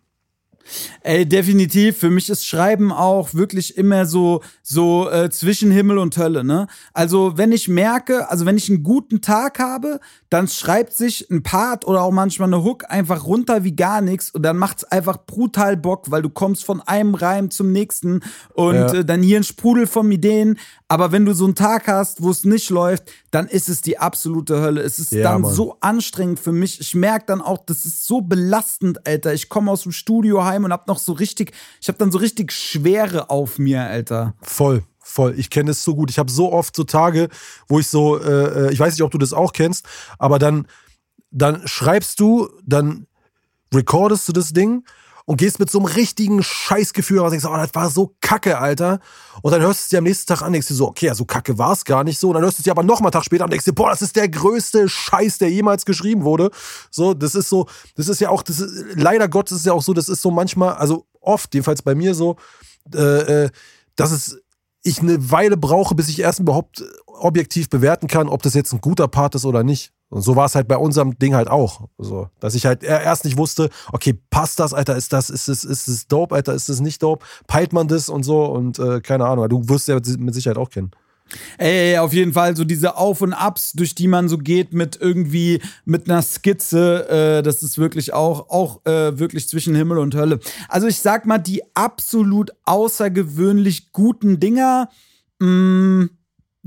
Ey, definitiv. Für mich ist Schreiben auch wirklich immer so, so äh, zwischen Himmel und Hölle, ne? Also, wenn ich merke, also wenn ich einen guten Tag habe, dann schreibt sich ein Part oder auch manchmal eine Hook einfach runter wie gar nichts und dann macht's einfach brutal Bock, weil du kommst von einem Reim zum nächsten und ja. äh, dann hier ein Sprudel von Ideen. Aber wenn du so einen Tag hast, wo es nicht läuft, dann ist es die absolute Hölle. Es ist ja, dann Mann. so anstrengend für mich. Ich merke dann auch, das ist so belastend, Alter. Ich komme aus dem Studio heim und hab noch so richtig, ich hab dann so richtig Schwere auf mir, Alter.
Voll. Voll, ich kenne es so gut. Ich habe so oft so Tage, wo ich so, äh, äh, ich weiß nicht, ob du das auch kennst, aber dann, dann schreibst du, dann recordest du das Ding und gehst mit so einem richtigen Scheißgefühl raus denkst, oh, das war so kacke, Alter. Und dann hörst du es dir am nächsten Tag an, denkst du so, okay, so kacke war es gar nicht so. Und dann hörst du es dir aber noch mal einen Tag später und denkst dir, boah, das ist der größte Scheiß, der jemals geschrieben wurde. So, das ist so, das ist ja auch, das ist, leider Gott, ist ja auch so, das ist so manchmal, also oft, jedenfalls bei mir so, äh, äh, dass es ich eine Weile brauche, bis ich erst überhaupt objektiv bewerten kann, ob das jetzt ein guter Part ist oder nicht. Und so war es halt bei unserem Ding halt auch. So, dass ich halt erst nicht wusste, okay, passt das, Alter, ist das, ist es, ist es dope, Alter, ist es nicht dope? Peilt man das und so und äh, keine Ahnung. Du wirst ja mit Sicherheit auch kennen.
Ey, auf jeden Fall so diese Auf und Abs, durch die man so geht mit irgendwie mit einer Skizze, äh, das ist wirklich auch auch äh, wirklich zwischen Himmel und Hölle. Also ich sag mal die absolut außergewöhnlich guten Dinger. Mh, mm,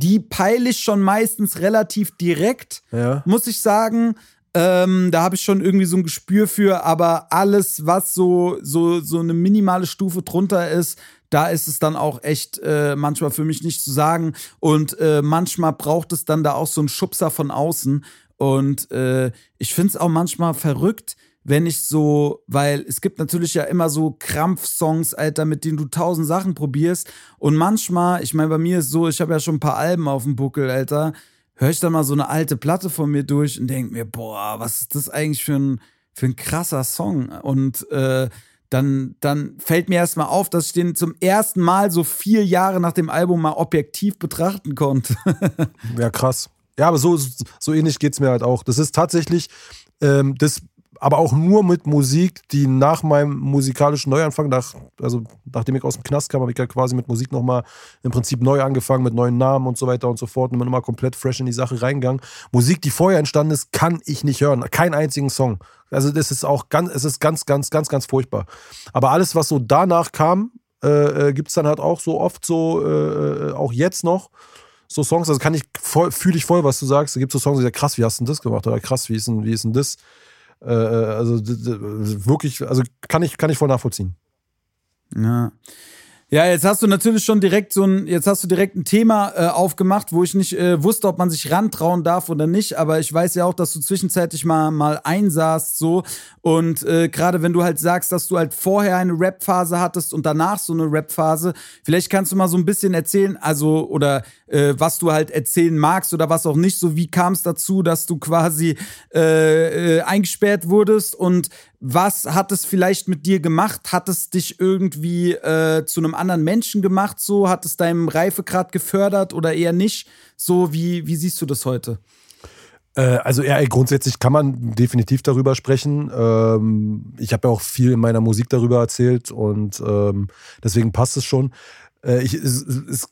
die peile ich schon meistens relativ direkt, ja. muss ich sagen. Ähm, da habe ich schon irgendwie so ein Gespür für, aber alles, was so, so, so eine minimale Stufe drunter ist, da ist es dann auch echt äh, manchmal für mich nicht zu sagen. Und äh, manchmal braucht es dann da auch so einen Schubser von außen. Und äh, ich finde es auch manchmal verrückt, wenn ich so, weil es gibt natürlich ja immer so Krampfsongs, Alter, mit denen du tausend Sachen probierst. Und manchmal, ich meine, bei mir ist so, ich habe ja schon ein paar Alben auf dem Buckel, Alter, höre ich dann mal so eine alte Platte von mir durch und denke mir, boah, was ist das eigentlich für ein, für ein krasser Song? Und äh, dann, dann fällt mir erstmal auf, dass ich den zum ersten Mal so vier Jahre nach dem Album mal objektiv betrachten konnte.
ja, krass. Ja, aber so, so ähnlich geht es mir halt auch. Das ist tatsächlich ähm, das aber auch nur mit Musik, die nach meinem musikalischen Neuanfang, nach, also nachdem ich aus dem Knast kam, habe ich ja quasi mit Musik nochmal im Prinzip neu angefangen, mit neuen Namen und so weiter und so fort und bin immer komplett fresh in die Sache reingegangen. Musik, die vorher entstanden ist, kann ich nicht hören. Keinen einzigen Song. Also das ist auch ganz, es ist ganz, ganz, ganz, ganz furchtbar. Aber alles, was so danach kam, äh, äh gibt es dann halt auch so oft so, äh, äh, auch jetzt noch, so Songs, also kann ich fühle ich voll, was du sagst. Da gibt es so Songs, die sagen, krass, wie hast du denn das gemacht? Oder krass, wie ist denn, wie ist denn das? Äh, äh, also wirklich, also kann ich, kann ich voll nachvollziehen.
Ja. Ja, jetzt hast du natürlich schon direkt so ein, jetzt hast du direkt ein Thema äh, aufgemacht, wo ich nicht äh, wusste, ob man sich rantrauen darf oder nicht. Aber ich weiß ja auch, dass du zwischenzeitlich mal mal einsaßt so und äh, gerade wenn du halt sagst, dass du halt vorher eine Rap-Phase hattest und danach so eine Rap-Phase, vielleicht kannst du mal so ein bisschen erzählen, also oder äh, was du halt erzählen magst oder was auch nicht. So wie kam es dazu, dass du quasi äh, äh, eingesperrt wurdest und was hat es vielleicht mit dir gemacht? Hat es dich irgendwie äh, zu einem anderen Menschen gemacht? So hat es deinem Reifegrad gefördert oder eher nicht? So wie wie siehst du das heute?
Äh, also ja, grundsätzlich kann man definitiv darüber sprechen. Ähm, ich habe ja auch viel in meiner Musik darüber erzählt und ähm, deswegen passt es schon. Äh, ich, es, es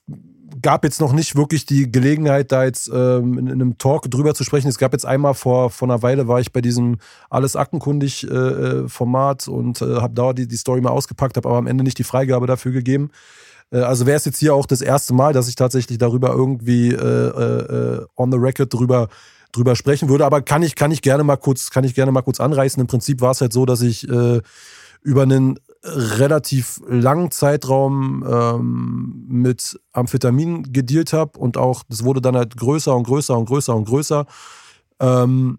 gab jetzt noch nicht wirklich die Gelegenheit, da jetzt ähm, in, in, einem Talk drüber zu sprechen. Es gab jetzt einmal vor, vor einer Weile, war ich bei diesem Alles aktenkundig äh, äh Format und äh, habe da die, die Story mal ausgepackt, habe aber am Ende nicht die Freigabe dafür gegeben. Äh, also wäre es jetzt hier auch das erste Mal, dass ich tatsächlich darüber irgendwie äh, äh, on the record drüber drüber sprechen würde, aber kann ich kann ich gerne mal kurz kann ich gerne mal kurz anreißen. Im Prinzip war es halt so, dass ich über einen relativ langen Zeitraum ähm, mit Amphetamin gedealt habe und auch, das wurde dann halt größer und größer und größer und größer. Ähm,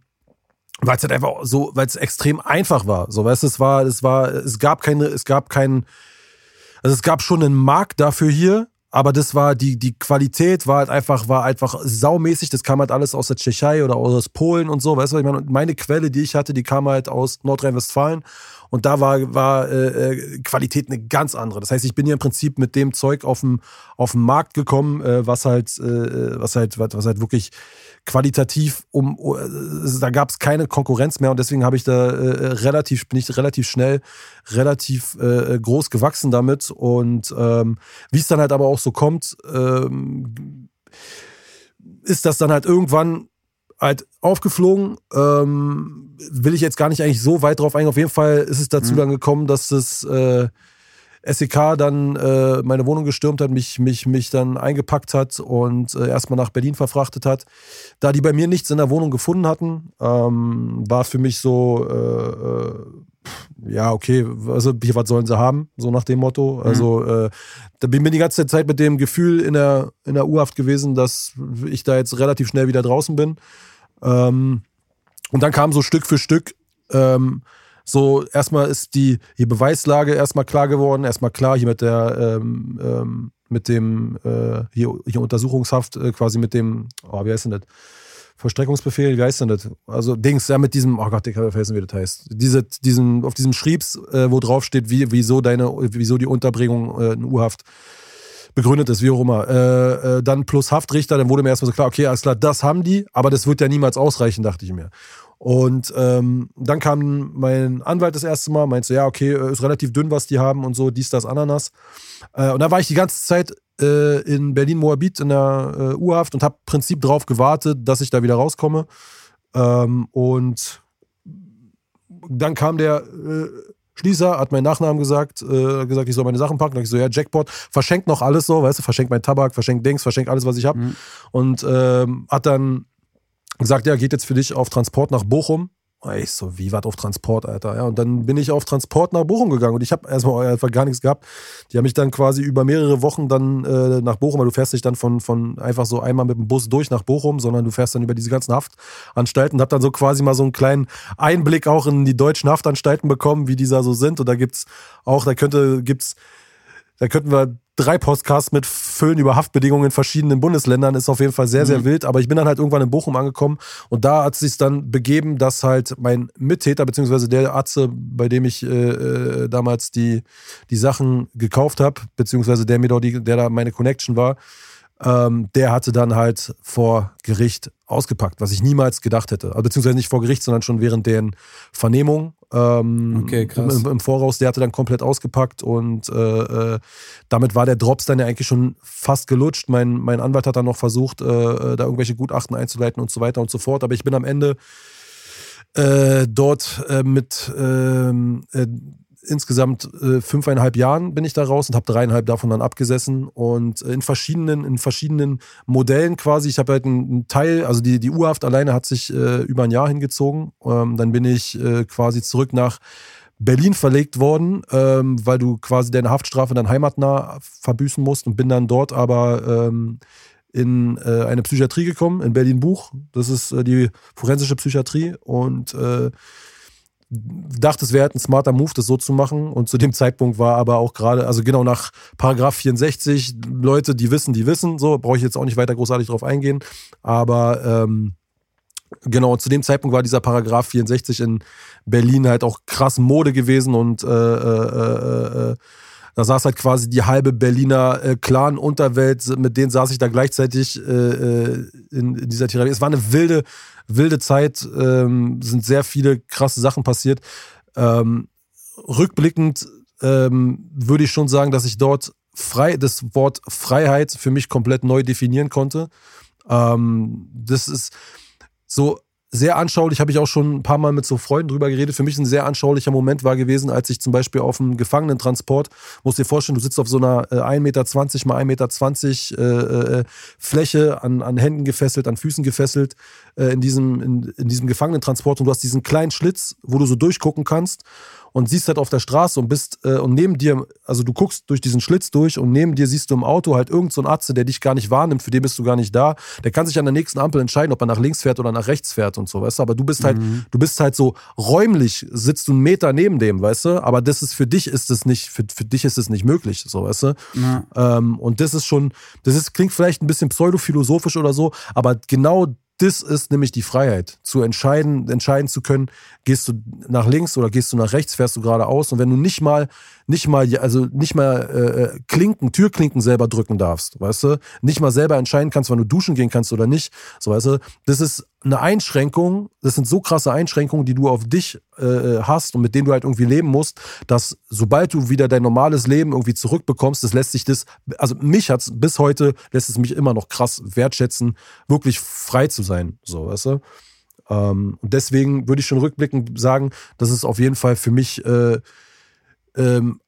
weil es halt einfach so, weil es extrem einfach war. So, weißt du, es war, es war, es gab keine, es gab keinen, also es gab schon einen Markt dafür hier, aber das war die die Qualität war halt einfach war einfach saumäßig das kam halt alles aus der Tschechei oder aus Polen und so weißt du ich meine meine Quelle die ich hatte die kam halt aus Nordrhein-Westfalen und da war, war äh, äh, Qualität eine ganz andere. Das heißt, ich bin ja im Prinzip mit dem Zeug auf dem, auf den Markt gekommen, äh, was halt, äh, was halt, was halt wirklich qualitativ um, äh, da gab es keine Konkurrenz mehr und deswegen habe ich da äh, relativ, bin ich relativ schnell, relativ äh, groß gewachsen damit. Und ähm, wie es dann halt aber auch so kommt, ähm, ist das dann halt irgendwann halt aufgeflogen. Ähm, will ich jetzt gar nicht eigentlich so weit drauf eingehen. Auf jeden Fall ist es dazu mhm. dann gekommen, dass das äh, SEK dann äh, meine Wohnung gestürmt hat, mich, mich, mich dann eingepackt hat und äh, erstmal nach Berlin verfrachtet hat. Da die bei mir nichts in der Wohnung gefunden hatten, ähm, war für mich so, äh, äh ja, okay, also was sollen sie haben, so nach dem Motto. Mhm. Also äh, da bin ich die ganze Zeit mit dem Gefühl in der, in der U-Haft gewesen, dass ich da jetzt relativ schnell wieder draußen bin. Ähm, und dann kam so Stück für Stück ähm, So, erstmal ist die, die Beweislage erstmal klar geworden, erstmal klar hier mit der, ähm, ähm, mit dem, äh, hier, hier Untersuchungshaft, äh, quasi mit dem, oh, wie heißt denn das? Vollstreckungsbefehl, wie heißt denn das? Also Dings, ja, mit diesem, oh Gott, ich vergessen, wie das heißt. Diese, diesen, auf diesem Schriebs, äh, wo drauf steht, wie, wieso deine, wieso die Unterbringung äh, in U-Haft begründet ist, wie auch immer. Äh, äh, dann plus Haftrichter, dann wurde mir erstmal so klar, okay, alles klar, das haben die, aber das wird ja niemals ausreichen, dachte ich mir. Und ähm, dann kam mein Anwalt das erste Mal, meinte so, ja, okay, äh, ist relativ dünn, was die haben und so, dies, das, Ananas. Äh, und da war ich die ganze Zeit äh, in Berlin-Moabit in der äh, U-Haft und habe im Prinzip darauf gewartet, dass ich da wieder rauskomme. Ähm, und dann kam der äh, Schließer, hat meinen Nachnamen gesagt, äh, gesagt, ich soll meine Sachen packen. Da ich so, ja, Jackpot, verschenkt noch alles so, weißt du, verschenkt mein Tabak, verschenkt Dings, verschenkt alles, was ich habe. Mhm. Und ähm, hat dann gesagt, ja, geht jetzt für dich auf Transport nach Bochum. Ich so, wie was auf Transport, Alter? Ja, und dann bin ich auf Transport nach Bochum gegangen und ich habe erstmal einfach gar nichts gehabt. Die haben mich dann quasi über mehrere Wochen dann äh, nach Bochum, weil du fährst nicht dann von, von einfach so einmal mit dem Bus durch nach Bochum, sondern du fährst dann über diese ganzen Haftanstalten und hab dann so quasi mal so einen kleinen Einblick auch in die deutschen Haftanstalten bekommen, wie die da so sind. Und da gibt's auch, da könnte, gibt's, da könnten wir drei Podcasts mit Füllen über Haftbedingungen in verschiedenen Bundesländern ist auf jeden Fall sehr, sehr mhm. wild. Aber ich bin dann halt irgendwann in Bochum angekommen und da hat es sich dann begeben, dass halt mein Mittäter, beziehungsweise der Arzt, bei dem ich äh, äh, damals die, die Sachen gekauft habe, beziehungsweise der mir dort die, der da meine Connection war, ähm, der hatte dann halt vor Gericht ausgepackt, was ich niemals gedacht hätte. Also, beziehungsweise nicht vor Gericht, sondern schon während deren Vernehmung. Ähm, okay, krass. Im, Im, Voraus, der hatte dann komplett ausgepackt und äh, äh, damit war der Drops dann ja eigentlich schon fast gelutscht. Mein, mein Anwalt hat dann noch versucht, äh, äh da irgendwelche Gutachten einzuleiten und so weiter und so fort. Aber ich bin am Ende äh, dort äh, mit ähm, insgesamt äh, fünfeinhalb Jahren bin ich da raus und habe dreieinhalb davon dann abgesessen und in verschiedenen, in verschiedenen Modellen quasi. Ich habe halt einen Teil, also die, die U-Haft alleine hat sich äh, über ein Jahr hingezogen. Ähm, dann bin ich äh, quasi zurück nach Berlin verlegt worden, ähm, weil du quasi deine Haftstrafe dann heimatnah verbüßen musst und bin dann dort aber ähm, in äh, eine Psychiatrie gekommen, in Berlin-Buch. Das ist äh, die forensische Psychiatrie und äh, dachte, es wäre halt ein smarter Move, das so zu machen. Und zu dem Zeitpunkt war aber auch gerade, also genau nach Paragraph 64, Leute, die wissen, die wissen, so brauche ich jetzt auch nicht weiter großartig drauf eingehen. Aber ähm, genau, zu dem Zeitpunkt war dieser Paragraph 64 in Berlin halt auch krass Mode gewesen und äh, äh, äh, äh da saß halt quasi die halbe Berliner äh, Clan-Unterwelt, mit denen saß ich da gleichzeitig äh, äh in, in, dieser Therapie. Es war eine wilde, wilde Zeit, ähm, sind sehr viele krasse Sachen passiert. Ähm, rückblickend ähm, würde ich schon sagen, dass ich dort frei, das Wort Freiheit für mich komplett neu definieren konnte. Ähm, das ist so sehr anschaulich, habe ich auch schon ein paar Mal mit so Freunden drüber geredet. Für mich ein sehr anschaulicher Moment war gewesen, als ich zum Beispiel auf einem Gefangenentransport, muss dir vorstellen, du sitzt auf so einer äh, 1,20 Meter mal 1,20 Meter äh, äh, Fläche, an, an Händen gefesselt, an Füßen gefesselt, äh, in, diesem, in, in diesem Gefangenentransport und du hast diesen kleinen Schlitz, wo du so durchgucken kannst und siehst halt auf der Straße und bist äh, und neben dir, also du guckst durch diesen Schlitz durch und neben dir siehst du im Auto halt irgendeinen so Arzt, der dich gar nicht wahrnimmt, für den bist du gar nicht da. Der kann sich an der nächsten Ampel entscheiden, ob er nach links fährt oder nach rechts fährt und so, weißt du. Aber du bist halt, mhm. du bist halt so räumlich, sitzt du einen Meter neben dem, weißt du. Aber das ist für dich ist es nicht, für, für dich ist es nicht möglich, so, weißt du. Ja. Ähm, und das ist schon, das ist, klingt vielleicht ein bisschen pseudophilosophisch oder so, aber genau das ist nämlich die Freiheit, zu entscheiden, entscheiden zu können, gehst du nach links oder gehst du nach rechts, fährst du geradeaus. Und wenn du nicht mal, nicht mal, also nicht mal äh, Klinken, Türklinken selber drücken darfst, weißt du, nicht mal selber entscheiden kannst, wann du duschen gehen kannst oder nicht, so weißt du, das ist eine Einschränkung, das sind so krasse Einschränkungen, die du auf dich äh, hast und mit denen du halt irgendwie leben musst, dass sobald du wieder dein normales Leben irgendwie zurückbekommst, das lässt sich das, also mich hat's bis heute, lässt es mich immer noch krass wertschätzen, wirklich frei zu sein, so, weißt du? Ähm, und deswegen würde ich schon rückblickend sagen, dass es auf jeden Fall für mich äh, ähm,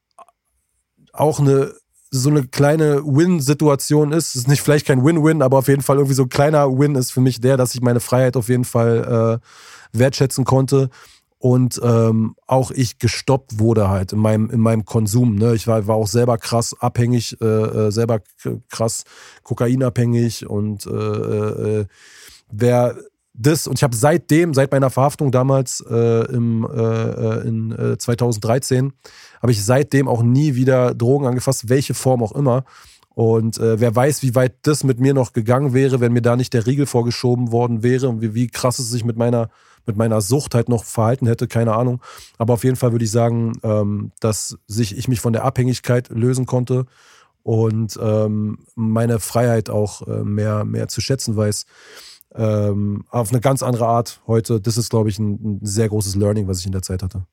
auch eine so eine kleine Win-Situation ist. Es ist nicht vielleicht kein Win-Win, aber auf jeden Fall irgendwie so ein kleiner Win ist für mich der, dass ich meine Freiheit auf jeden Fall äh, wertschätzen konnte und ähm, auch ich gestoppt wurde halt in meinem, in meinem Konsum. Ne? Ich war, war auch selber krass abhängig, äh, äh selber krass kokainabhängig und äh, äh, wer das, und ich habe seitdem, seit meiner Verhaftung damals äh, im, äh, äh in äh, 2013, habe ich seitdem auch nie wieder Drogen angefasst, welche Form auch immer. Und äh, wer weiß, wie weit das mit mir noch gegangen wäre, wenn mir da nicht der Riegel vorgeschoben worden wäre und wie, wie krass es sich mit meiner, mit meiner Sucht halt noch verhalten hätte, keine Ahnung. Aber auf jeden Fall würde ich sagen, ähm, dass sich, ich mich von der Abhängigkeit lösen konnte und ähm, meine Freiheit auch äh, mehr, mehr zu schätzen weiß. Ähm, auf eine ganz andere Art heute. Das ist, glaube ich, ein, ein sehr großes Learning, was ich in der Zeit hatte.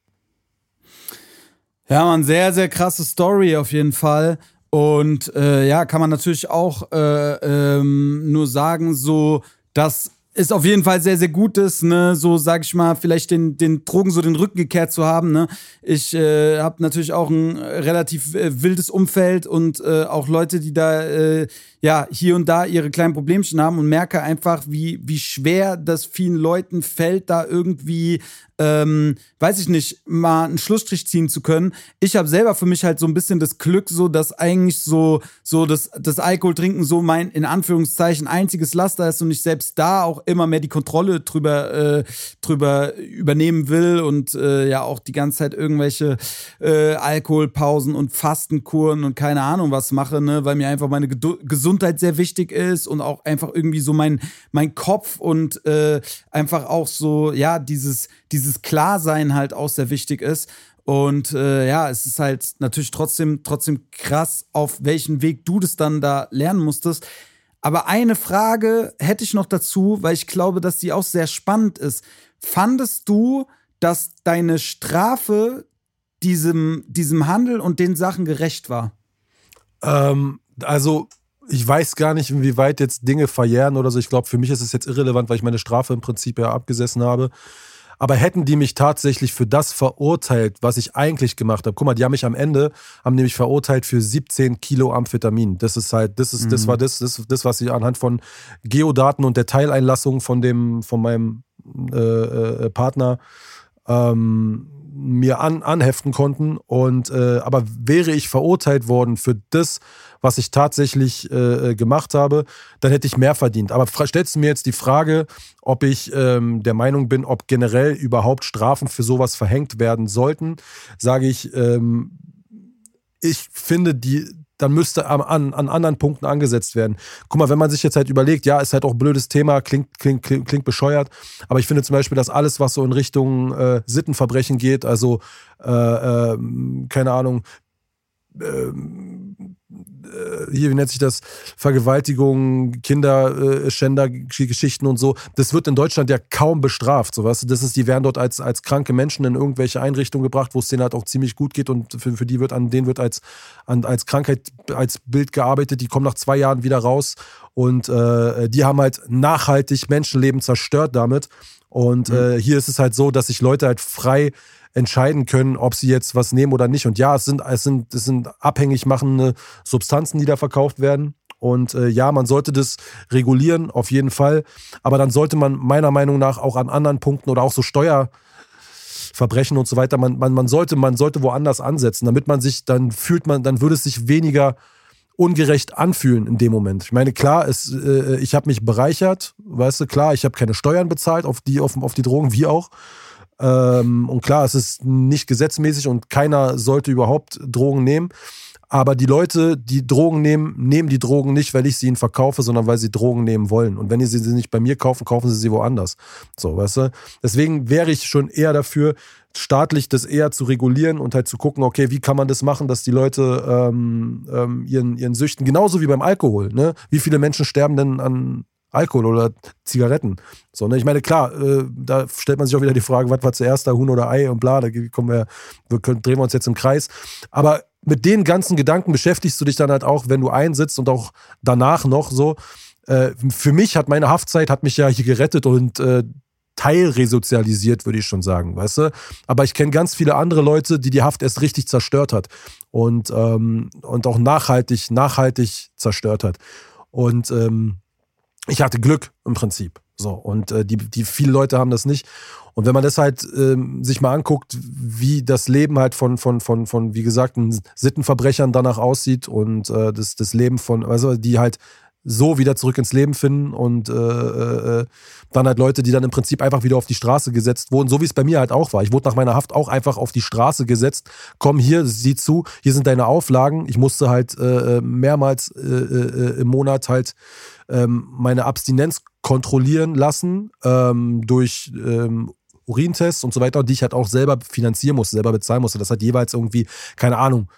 Ja, man, sehr, sehr krasse Story auf jeden Fall. Und äh, ja, kann man natürlich auch äh, ähm, nur sagen, so, dass es auf jeden Fall sehr, sehr gut ist, ne, so sag ich mal, vielleicht den, den Drogen so den Rücken gekehrt zu haben. Ne. Ich äh, habe natürlich auch ein relativ äh, wildes Umfeld und äh, auch Leute, die da äh, ja hier und da ihre kleinen Problemchen haben und merke einfach, wie, wie schwer das vielen Leuten fällt, da irgendwie ähm, weiß ich nicht, mal einen Schlussstrich ziehen zu können. Ich habe selber für mich halt so ein bisschen das Glück, so dass eigentlich so, so das, das Alkoholtrinken so mein, in Anführungszeichen, einziges Laster ist und ich selbst da auch immer mehr die Kontrolle drüber, äh, drüber übernehmen will und äh, ja auch die ganze Zeit irgendwelche äh, Alkoholpausen und Fastenkuren und keine Ahnung was mache, ne, weil mir einfach meine Gesundheit sehr wichtig ist und auch einfach irgendwie so mein, mein Kopf und äh, einfach auch so, ja, dieses, dieses Klarsein halt auch sehr wichtig ist. Und äh, ja, es ist halt natürlich trotzdem, trotzdem krass, auf welchen Weg du das dann da lernen musstest. Aber eine Frage hätte ich noch dazu, weil ich glaube, dass die auch sehr spannend ist. Fandest du, dass deine Strafe diesem, diesem Handel und den Sachen gerecht war?
Ähm, also, ich weiß gar nicht, inwieweit jetzt Dinge verjähren oder so. Ich glaube, für mich ist es jetzt irrelevant, weil ich meine Strafe im Prinzip ja abgesessen habe. Aber hätten die mich tatsächlich für das verurteilt, was ich eigentlich gemacht habe, guck mal, die haben mich am Ende, haben nämlich verurteilt für 17 Kilo Amphetamin. Das ist halt, das ist, mhm. das war das, das, das, was ich anhand von Geodaten und der Teileinlassung von dem, von meinem äh, äh, Partner ähm, mir an, anheften konnten. Und äh, aber wäre ich verurteilt worden für das, was ich tatsächlich äh, gemacht habe, dann hätte ich mehr verdient. Aber stellst du mir jetzt die Frage, ob ich ähm, der Meinung bin, ob generell überhaupt Strafen für sowas verhängt werden sollten, sage ich, ähm, ich finde, die, dann müsste an, an anderen Punkten angesetzt werden. Guck mal, wenn man sich jetzt halt überlegt, ja, ist halt auch ein blödes Thema, klingt, klingt, klingt, klingt bescheuert, aber ich finde zum Beispiel, dass alles, was so in Richtung äh, Sittenverbrechen geht, also äh, äh, keine Ahnung, äh, hier, wie nennt sich das, Vergewaltigung, Kinderschänder, Geschichten und so, das wird in Deutschland ja kaum bestraft. So, weißt du? Das ist, die werden dort als, als kranke Menschen in irgendwelche Einrichtungen gebracht, wo es denen halt auch ziemlich gut geht und für, für die wird an denen wird als, an, als Krankheit, als Bild gearbeitet, die kommen nach zwei Jahren wieder raus und äh, die haben halt nachhaltig Menschenleben zerstört damit. Und mhm. äh, hier ist es halt so, dass sich Leute halt frei entscheiden können, ob sie jetzt was nehmen oder nicht. Und ja, es sind, es sind, es sind abhängig machende Substanzen, die da verkauft werden. Und äh, ja, man sollte das regulieren, auf jeden Fall. Aber dann sollte man meiner Meinung nach auch an anderen Punkten oder auch so Steuerverbrechen und so weiter, man, man, man, sollte, man sollte woanders ansetzen, damit man sich, dann fühlt man, dann würde es sich weniger ungerecht anfühlen in dem Moment. Ich meine, klar, es, äh, ich habe mich bereichert, weißt du, klar, ich habe keine Steuern bezahlt auf die, auf, auf die Drogen, wie auch. Ähm, und klar, es ist nicht gesetzmäßig und keiner sollte überhaupt Drogen nehmen. Aber die Leute, die Drogen nehmen, nehmen die Drogen nicht, weil ich sie ihnen verkaufe, sondern weil sie Drogen nehmen wollen. Und wenn sie sie nicht bei mir kaufen, kaufen sie sie woanders. So, weißt du? Deswegen wäre ich schon eher dafür, staatlich das eher zu regulieren und halt zu gucken, okay, wie kann man das machen, dass die Leute ähm, ähm, ihren, ihren Süchten, genauso wie beim Alkohol, ne? Wie viele Menschen sterben denn an Alkohol oder Zigaretten. So, ne? Ich meine, klar, äh, da stellt man sich auch wieder die Frage, was war zuerst da, Huhn oder Ei und bla, da kommen wir, wir können, drehen wir uns jetzt im Kreis. Aber mit den ganzen Gedanken beschäftigst du dich dann halt auch, wenn du einsitzt und auch danach noch so. Äh, für mich hat meine Haftzeit hat mich ja hier gerettet und äh, teilresozialisiert, würde ich schon sagen, weißt du? Aber ich kenne ganz viele andere Leute, die die Haft erst richtig zerstört hat und, ähm, und auch nachhaltig, nachhaltig zerstört hat. Und ähm, ich hatte Glück im Prinzip. So, und äh, die, die viele Leute haben das nicht. Und wenn man das halt ähm, sich mal anguckt, wie das Leben halt von, von, von, von wie gesagt, Sittenverbrechern danach aussieht und äh, das, das Leben von, also die halt so wieder zurück ins Leben finden und äh, äh, dann halt Leute, die dann im Prinzip einfach wieder auf die Straße gesetzt wurden, so wie es bei mir halt auch war. Ich wurde nach meiner Haft auch einfach auf die Straße gesetzt. Komm hier, sieh zu, hier sind deine Auflagen. Ich musste halt äh, äh mehrmals äh, äh, im Monat halt ähm, meine Abstinenz kontrollieren lassen ähm, durch ähm, Urintests und so weiter, die ich halt auch selber finanzieren musste, selber bezahlen musste. Das hat jeweils irgendwie, keine Ahnung,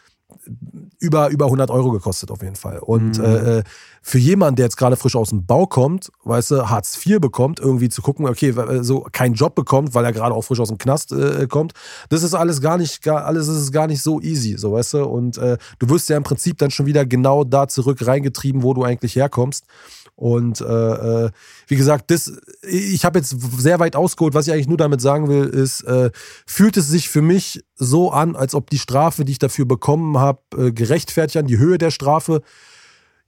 über, über 100 Euro gekostet auf jeden Fall. Und mhm. äh, äh für jemanden, der jetzt gerade frisch aus dem Bau kommt, weißt du, Hartz IV bekommt, irgendwie zu gucken, okay, äh, so keinen Job bekommt, weil er gerade auch frisch aus dem Knast äh, kommt, das ist alles gar nicht, gar, alles ist gar nicht so easy, so weißt du. Und äh, du wirst ja im Prinzip dann schon wieder genau da zurück reingetrieben, wo du eigentlich herkommst. Und äh, äh, wie gesagt, das, ich habe jetzt sehr weit ausgeholt. Was ich eigentlich nur damit sagen will, ist, äh, fühlt es sich für mich so an, als ob die Strafe, die ich dafür bekommen habe, äh, gerechtfertigt an die Höhe der Strafe.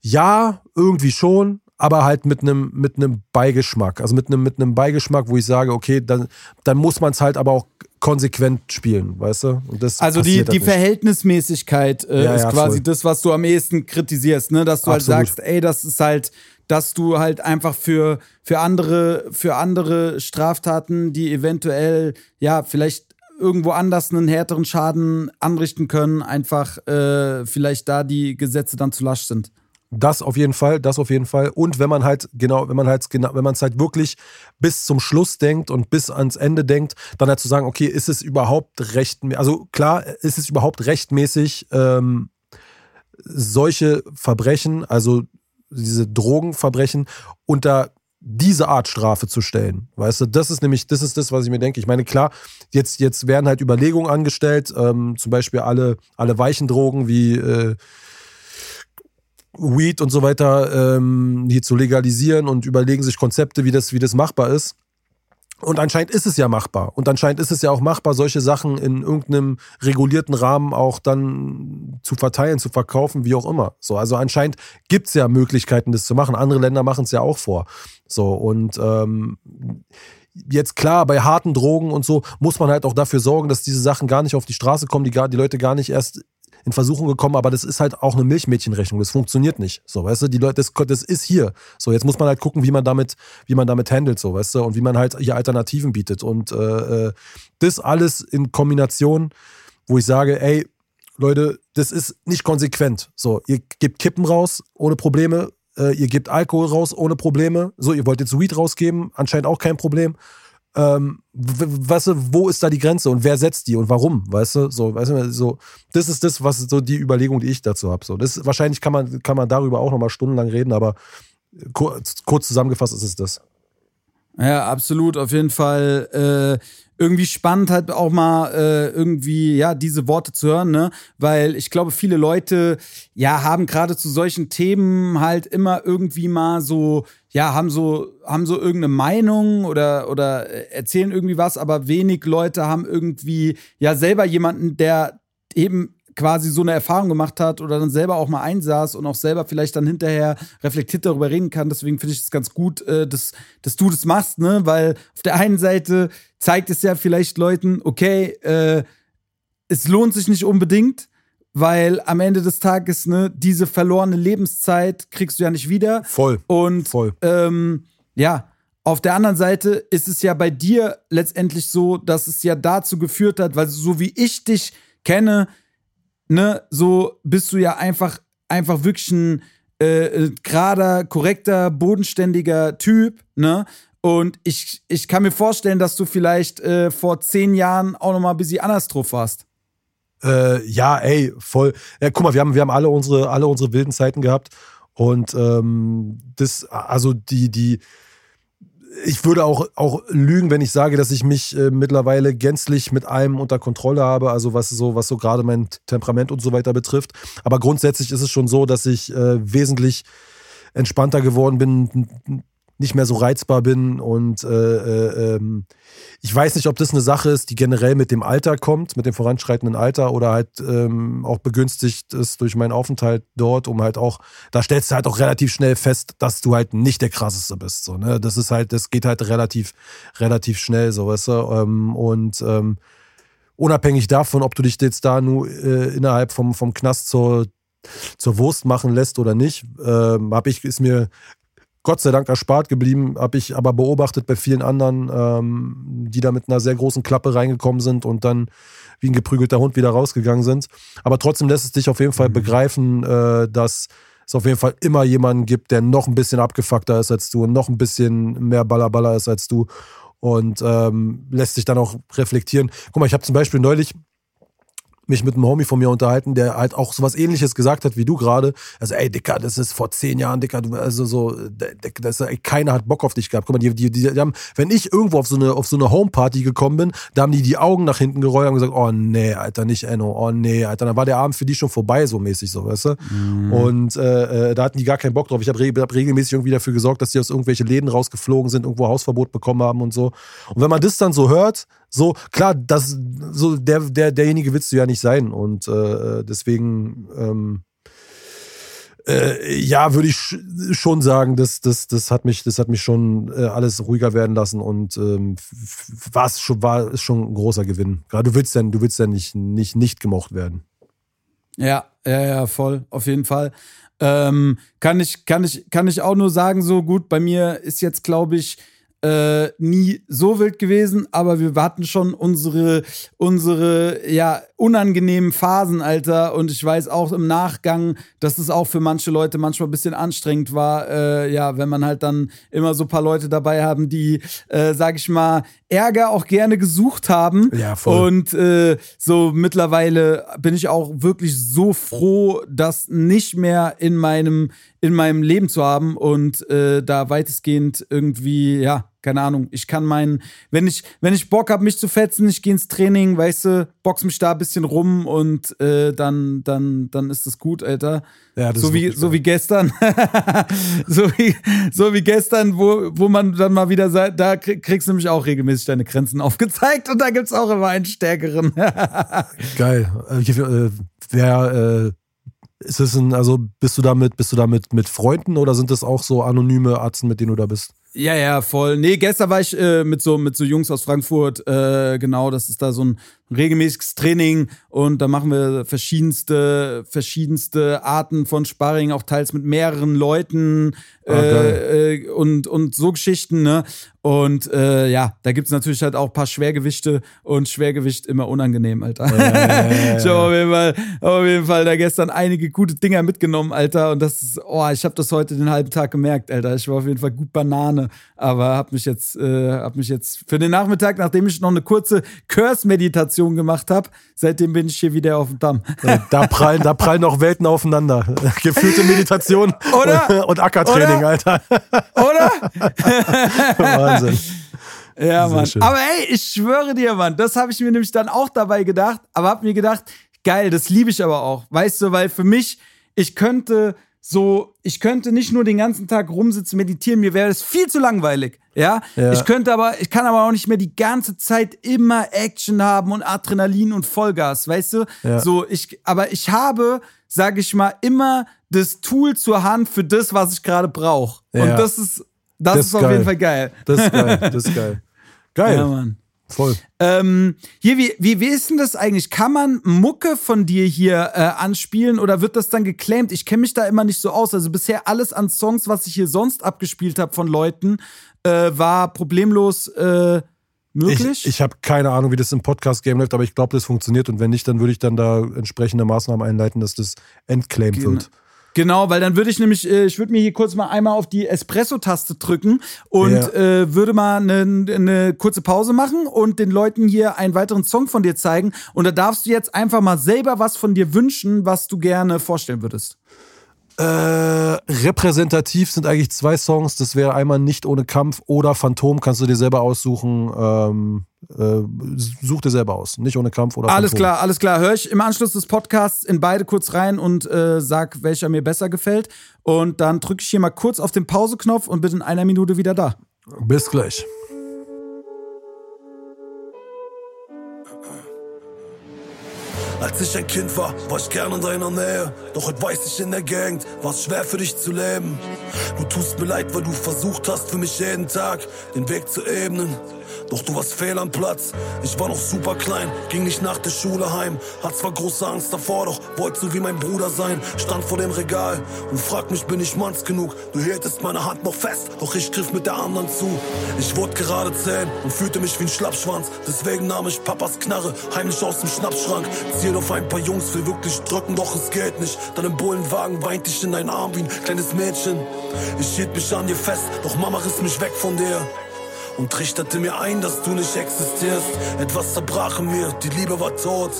Ja, irgendwie schon, aber halt mit einem mit einem Beigeschmack. Also mit einem mit einem Beigeschmack, wo ich sage, okay, dann dann muss man es halt aber auch konsequent spielen, weißt du?
also die, halt die Verhältnismäßigkeit äh, ja, ist ja, quasi voll. das, was du am ehesten kritisierst, ne? Dass du halt Absolut. halt sagst, ey, das ist halt dass du halt einfach für, für andere, für andere Straftaten, die eventuell, ja, vielleicht irgendwo anders einen härteren Schaden anrichten können, einfach äh, vielleicht da die Gesetze dann zu lasch sind.
Das auf jeden Fall, das auf jeden Fall. Und wenn man halt genau, wenn man halt genau, wenn man es halt wirklich bis zum Schluss denkt und bis ans Ende denkt, dann halt zu sagen, okay, ist es überhaupt recht, also klar, ist es überhaupt rechtmäßig, ähm, solche Verbrechen, also diese Drogenverbrechen unter diese Art Strafe zu stellen. Weißt du, das ist nämlich, das ist das, was ich mir denke. Ich meine, klar, jetzt, jetzt werden halt Überlegungen angestellt, ähm, zum Beispiel alle, alle weichen Drogen wie äh, Weed und so weiter ähm, hier zu legalisieren und überlegen sich Konzepte, wie das, wie das machbar ist. Und anscheinend ist es ja machbar. Und anscheinend ist es ja auch machbar, solche Sachen in irgendeinem regulierten Rahmen auch dann zu verteilen, zu verkaufen, wie auch immer. So, also anscheinend gibt es ja Möglichkeiten, das zu machen. Andere Länder machen es ja auch vor. So, und ähm, jetzt klar, bei harten Drogen und so muss man halt auch dafür sorgen, dass diese Sachen gar nicht auf die Straße kommen, die, gar, die Leute gar nicht erst in Versuchung gekommen, aber das ist halt auch eine Milchmädchenrechnung. Das funktioniert nicht. So, weißt du, die Leute, das, das ist hier. So, jetzt muss man halt gucken, wie man damit, wie man damit handelt, so, weißt du, und wie man halt hier Alternativen bietet. Und äh, äh, das alles in Kombination, wo ich sage, ey, Leute, das ist nicht konsequent. So, ihr gebt Kippen raus ohne Probleme, äh, ihr gebt Alkohol raus ohne Probleme. So, ihr wollt jetzt Weed rausgeben, anscheinend auch kein Problem ähm, weißt du, wo ist da die Grenze und wer setzt die und warum, weißt du, so, weißt du, so, das ist das, was so die Überlegung, die ich dazu habe, so, das, wahrscheinlich kann man, kann man darüber auch nochmal stundenlang reden, aber kurz, kurz zusammengefasst ist es das.
Ja, absolut, auf jeden Fall, äh, irgendwie spannend halt auch mal äh, irgendwie ja diese Worte zu hören, ne? Weil ich glaube, viele Leute ja haben gerade zu solchen Themen halt immer irgendwie mal so ja haben so haben so irgendeine Meinung oder oder erzählen irgendwie was, aber wenig Leute haben irgendwie ja selber jemanden, der eben quasi so eine Erfahrung gemacht hat oder dann selber auch mal einsaß und auch selber vielleicht dann hinterher reflektiert darüber reden kann. Deswegen finde ich es ganz gut, äh, dass, dass du das machst, ne? Weil auf der einen Seite zeigt es ja vielleicht Leuten, okay, äh, es lohnt sich nicht unbedingt, weil am Ende des Tages, ne, diese verlorene Lebenszeit kriegst du ja nicht wieder.
Voll.
Und
voll.
Ähm, ja, auf der anderen Seite ist es ja bei dir letztendlich so, dass es ja dazu geführt hat, weil so wie ich dich kenne, ne, so bist du ja einfach, einfach wirklich ein äh, äh, gerader, korrekter, bodenständiger Typ, ne? Und ich, ich kann mir vorstellen, dass du vielleicht äh, vor zehn Jahren auch noch mal ein bisschen anders drauf warst.
Äh, ja, ey, voll. Ja, guck mal, wir haben, wir haben alle unsere, alle unsere wilden Zeiten gehabt. Und ähm, das, also die, die, ich würde auch, auch lügen, wenn ich sage, dass ich mich äh, mittlerweile gänzlich mit allem unter Kontrolle habe, also was so, was so gerade mein Temperament und so weiter betrifft. Aber grundsätzlich ist es schon so, dass ich äh, wesentlich entspannter geworden bin, nicht mehr so reizbar bin und äh, äh, ähm, ich weiß nicht, ob das eine Sache ist, die generell mit dem Alter kommt, mit dem voranschreitenden Alter oder halt ähm, auch begünstigt ist durch meinen Aufenthalt dort, um halt auch, da stellst du halt auch relativ schnell fest, dass du halt nicht der krasseste bist. So, ne? Das ist halt, das geht halt relativ, relativ schnell, so weißt du. Ähm, und ähm, unabhängig davon, ob du dich jetzt da nur äh, innerhalb vom, vom Knast zur zur Wurst machen lässt oder nicht, ähm, habe ich, ist mir Gott sei Dank erspart geblieben, habe ich aber beobachtet bei vielen anderen, ähm, die da mit einer sehr großen Klappe reingekommen sind und dann wie ein geprügelter Hund wieder rausgegangen sind. Aber trotzdem lässt es dich auf jeden Fall mhm. begreifen, äh, dass es auf jeden Fall immer jemanden gibt, der noch ein bisschen abgefuckter ist als du und noch ein bisschen mehr Ballerballer ist als du und ähm, lässt sich dann auch reflektieren. Guck mal, ich habe zum Beispiel neulich mich mit einem Homie von mir unterhalten, der halt auch sowas ähnliches gesagt hat wie du gerade. Also, ey, Dicker, das ist vor zehn Jahren, Dicker, du, also so, das, ey, keiner hat Bock auf dich gehabt. Guck mal, die, die, die, die haben, wenn ich irgendwo auf so eine, auf so eine Homeparty gekommen bin, da haben die die Augen nach hinten gerollt und gesagt, oh nee, Alter, nicht Enno, oh nee, Alter. Dann war der Abend für die schon vorbei, so mäßig, so, weißt du? Mhm. Und äh, äh da hatten die gar keinen Bock drauf. Ich habe hab regelmäßig irgendwie dafür gesorgt, dass die aus irgendwelche Läden rausgeflogen sind, irgendwo Hausverbot bekommen haben und so. Und wenn man das dann so hört, so, klar, das, so, der, der, derjenige willst du ja nicht sein. Und äh, deswegen, ähm, äh, ja, würde ich schon sagen, das, das, das hat mich, das hat mich schon äh, alles ruhiger werden lassen und ähm, war schon, war ist schon ein großer Gewinn. Gerade du willst ja, du willst ja nicht, nicht, nicht gemocht werden.
Ja, ja, ja, voll, auf jeden Fall. Ähm, kann ich, kann ich, kann ich auch nur sagen, so gut, bei mir ist jetzt, glaube ich, äh, nie so wild gewesen, aber wir hatten schon unsere, unsere, ja, unangenehmen Phasen, Alter. Und ich weiß auch im Nachgang, dass es auch für manche Leute manchmal ein bisschen anstrengend war, äh, ja, wenn man halt dann immer so ein paar Leute dabei haben, die, äh, sag ich mal, Ärger auch gerne gesucht haben.
Ja, voll.
Und äh, so mittlerweile bin ich auch wirklich so froh, das nicht mehr in meinem, in meinem Leben zu haben und äh, da weitestgehend irgendwie, ja, keine Ahnung, ich kann meinen, wenn ich, wenn ich Bock habe, mich zu fetzen, ich gehe ins Training, weißt du, box mich da ein bisschen rum und äh, dann, dann, dann ist das gut, Alter. Ja, das so, wie, so wie gestern. so, wie, so wie gestern, wo, wo man dann mal wieder sagt, da kriegst du nämlich auch regelmäßig deine Grenzen aufgezeigt und da gibt es auch immer einen stärkeren.
Geil. Äh, äh, wer, äh, ist es ein, also bist du damit, bist du damit mit Freunden oder sind das auch so anonyme Arzten, mit denen du da bist?
Ja, ja, voll. Nee, gestern war ich äh, mit, so, mit so Jungs aus Frankfurt, äh, genau, das ist da so ein regelmäßiges Training und da machen wir verschiedenste, verschiedenste Arten von Sparring, auch teils mit mehreren Leuten ah, äh, äh, und, und so Geschichten, ne? Und äh, ja, da gibt's natürlich halt auch paar Schwergewichte und Schwergewicht immer unangenehm, Alter. Ja, ich habe auf jeden Fall, auf jeden Fall da gestern einige gute Dinger mitgenommen, Alter. Und das ist, oh, ich habe das heute den halben Tag gemerkt, Alter. Ich war auf jeden Fall gut Banane, aber hab mich jetzt, äh, hab mich jetzt für den Nachmittag, nachdem ich noch eine kurze Curse-Meditation Meditation gemacht habe. Seitdem bin ich hier wieder auf dem Damm.
Da prallen, da prallen auch Welten aufeinander. Gefühlte Meditation Oder? und Ackertraining, Oder? Alter.
Oder? Wahnsinn. Ja, Mann. Aber ey, ich schwöre dir, Mann, das habe ich mir nämlich dann auch dabei gedacht, aber habe mir gedacht, geil, das liebe ich aber auch. Weißt du, weil für mich, ich könnte so, ich könnte nicht nur den ganzen Tag rumsitzen, meditieren, mir wäre das viel zu langweilig. Ja? ja? Ich könnte aber, ich kann aber auch nicht mehr die ganze Zeit immer Action haben und Adrenalin und Vollgas, weißt du? Ja. So, ich, aber ich habe, sag ich mal, immer das Tool zur Hand für das, was ich gerade brauche. Ja. Und das ist, das, das ist, auf jeden Fall geil.
Das ist geil, das ist geil. Geil. Ja, Mann. Voll.
Ähm, hier, wie, wie, wie ist denn das eigentlich? Kann man Mucke von dir hier äh, anspielen oder wird das dann geclaimed? Ich kenne mich da immer nicht so aus. Also bisher alles an Songs, was ich hier sonst abgespielt habe von Leuten, äh, war problemlos äh, möglich.
Ich, ich habe keine Ahnung, wie das im Podcast-Game läuft, aber ich glaube, das funktioniert. Und wenn nicht, dann würde ich dann da entsprechende Maßnahmen einleiten, dass das entclaimed Gen wird.
Genau, weil dann würde ich nämlich, äh, ich würde mir hier kurz mal einmal auf die Espresso-Taste drücken und ja. äh, würde mal eine, eine kurze Pause machen und den Leuten hier einen weiteren Song von dir zeigen. Und da darfst du jetzt einfach mal selber was von dir wünschen, was du gerne vorstellen würdest.
Äh, repräsentativ sind eigentlich zwei Songs. Das wäre einmal Nicht ohne Kampf oder Phantom. Kannst du dir selber aussuchen. Ähm, äh, such dir selber aus. Nicht ohne Kampf oder
Alles klar, alles klar. Hör ich im Anschluss des Podcasts in beide kurz rein und äh, sag, welcher mir besser gefällt. Und dann drücke ich hier mal kurz auf den Pause-Knopf und bin in einer Minute wieder da.
Bis gleich.
Als ich ein Kind war, war ich gern in deiner Nähe. Doch heute weiß ich in der Gegend, war es schwer für dich zu leben. Du tust mir leid, weil du versucht hast, für mich jeden Tag den Weg zu ebnen. Doch du warst fehl am Platz. Ich war noch super klein, ging nicht nach der Schule heim. Hat zwar große Angst davor, doch wollte so wie mein Bruder sein. Stand vor dem Regal und fragt mich, bin ich manns genug? Du hieltest meine Hand noch fest, doch ich griff mit der anderen zu. Ich wurde gerade zehn und fühlte mich wie ein Schlappschwanz. Deswegen nahm ich Papas Knarre heimlich aus dem Schnappschrank. Ziel auf ein paar Jungs, will wirklich drücken, doch es geht nicht. Dann im Bullenwagen weint ich in deinen Arm wie ein kleines Mädchen. Ich hielt mich an dir fest, doch Mama riss mich weg von dir und trichterte mir ein, dass du nicht existierst. Etwas zerbrach in mir, die Liebe war tot.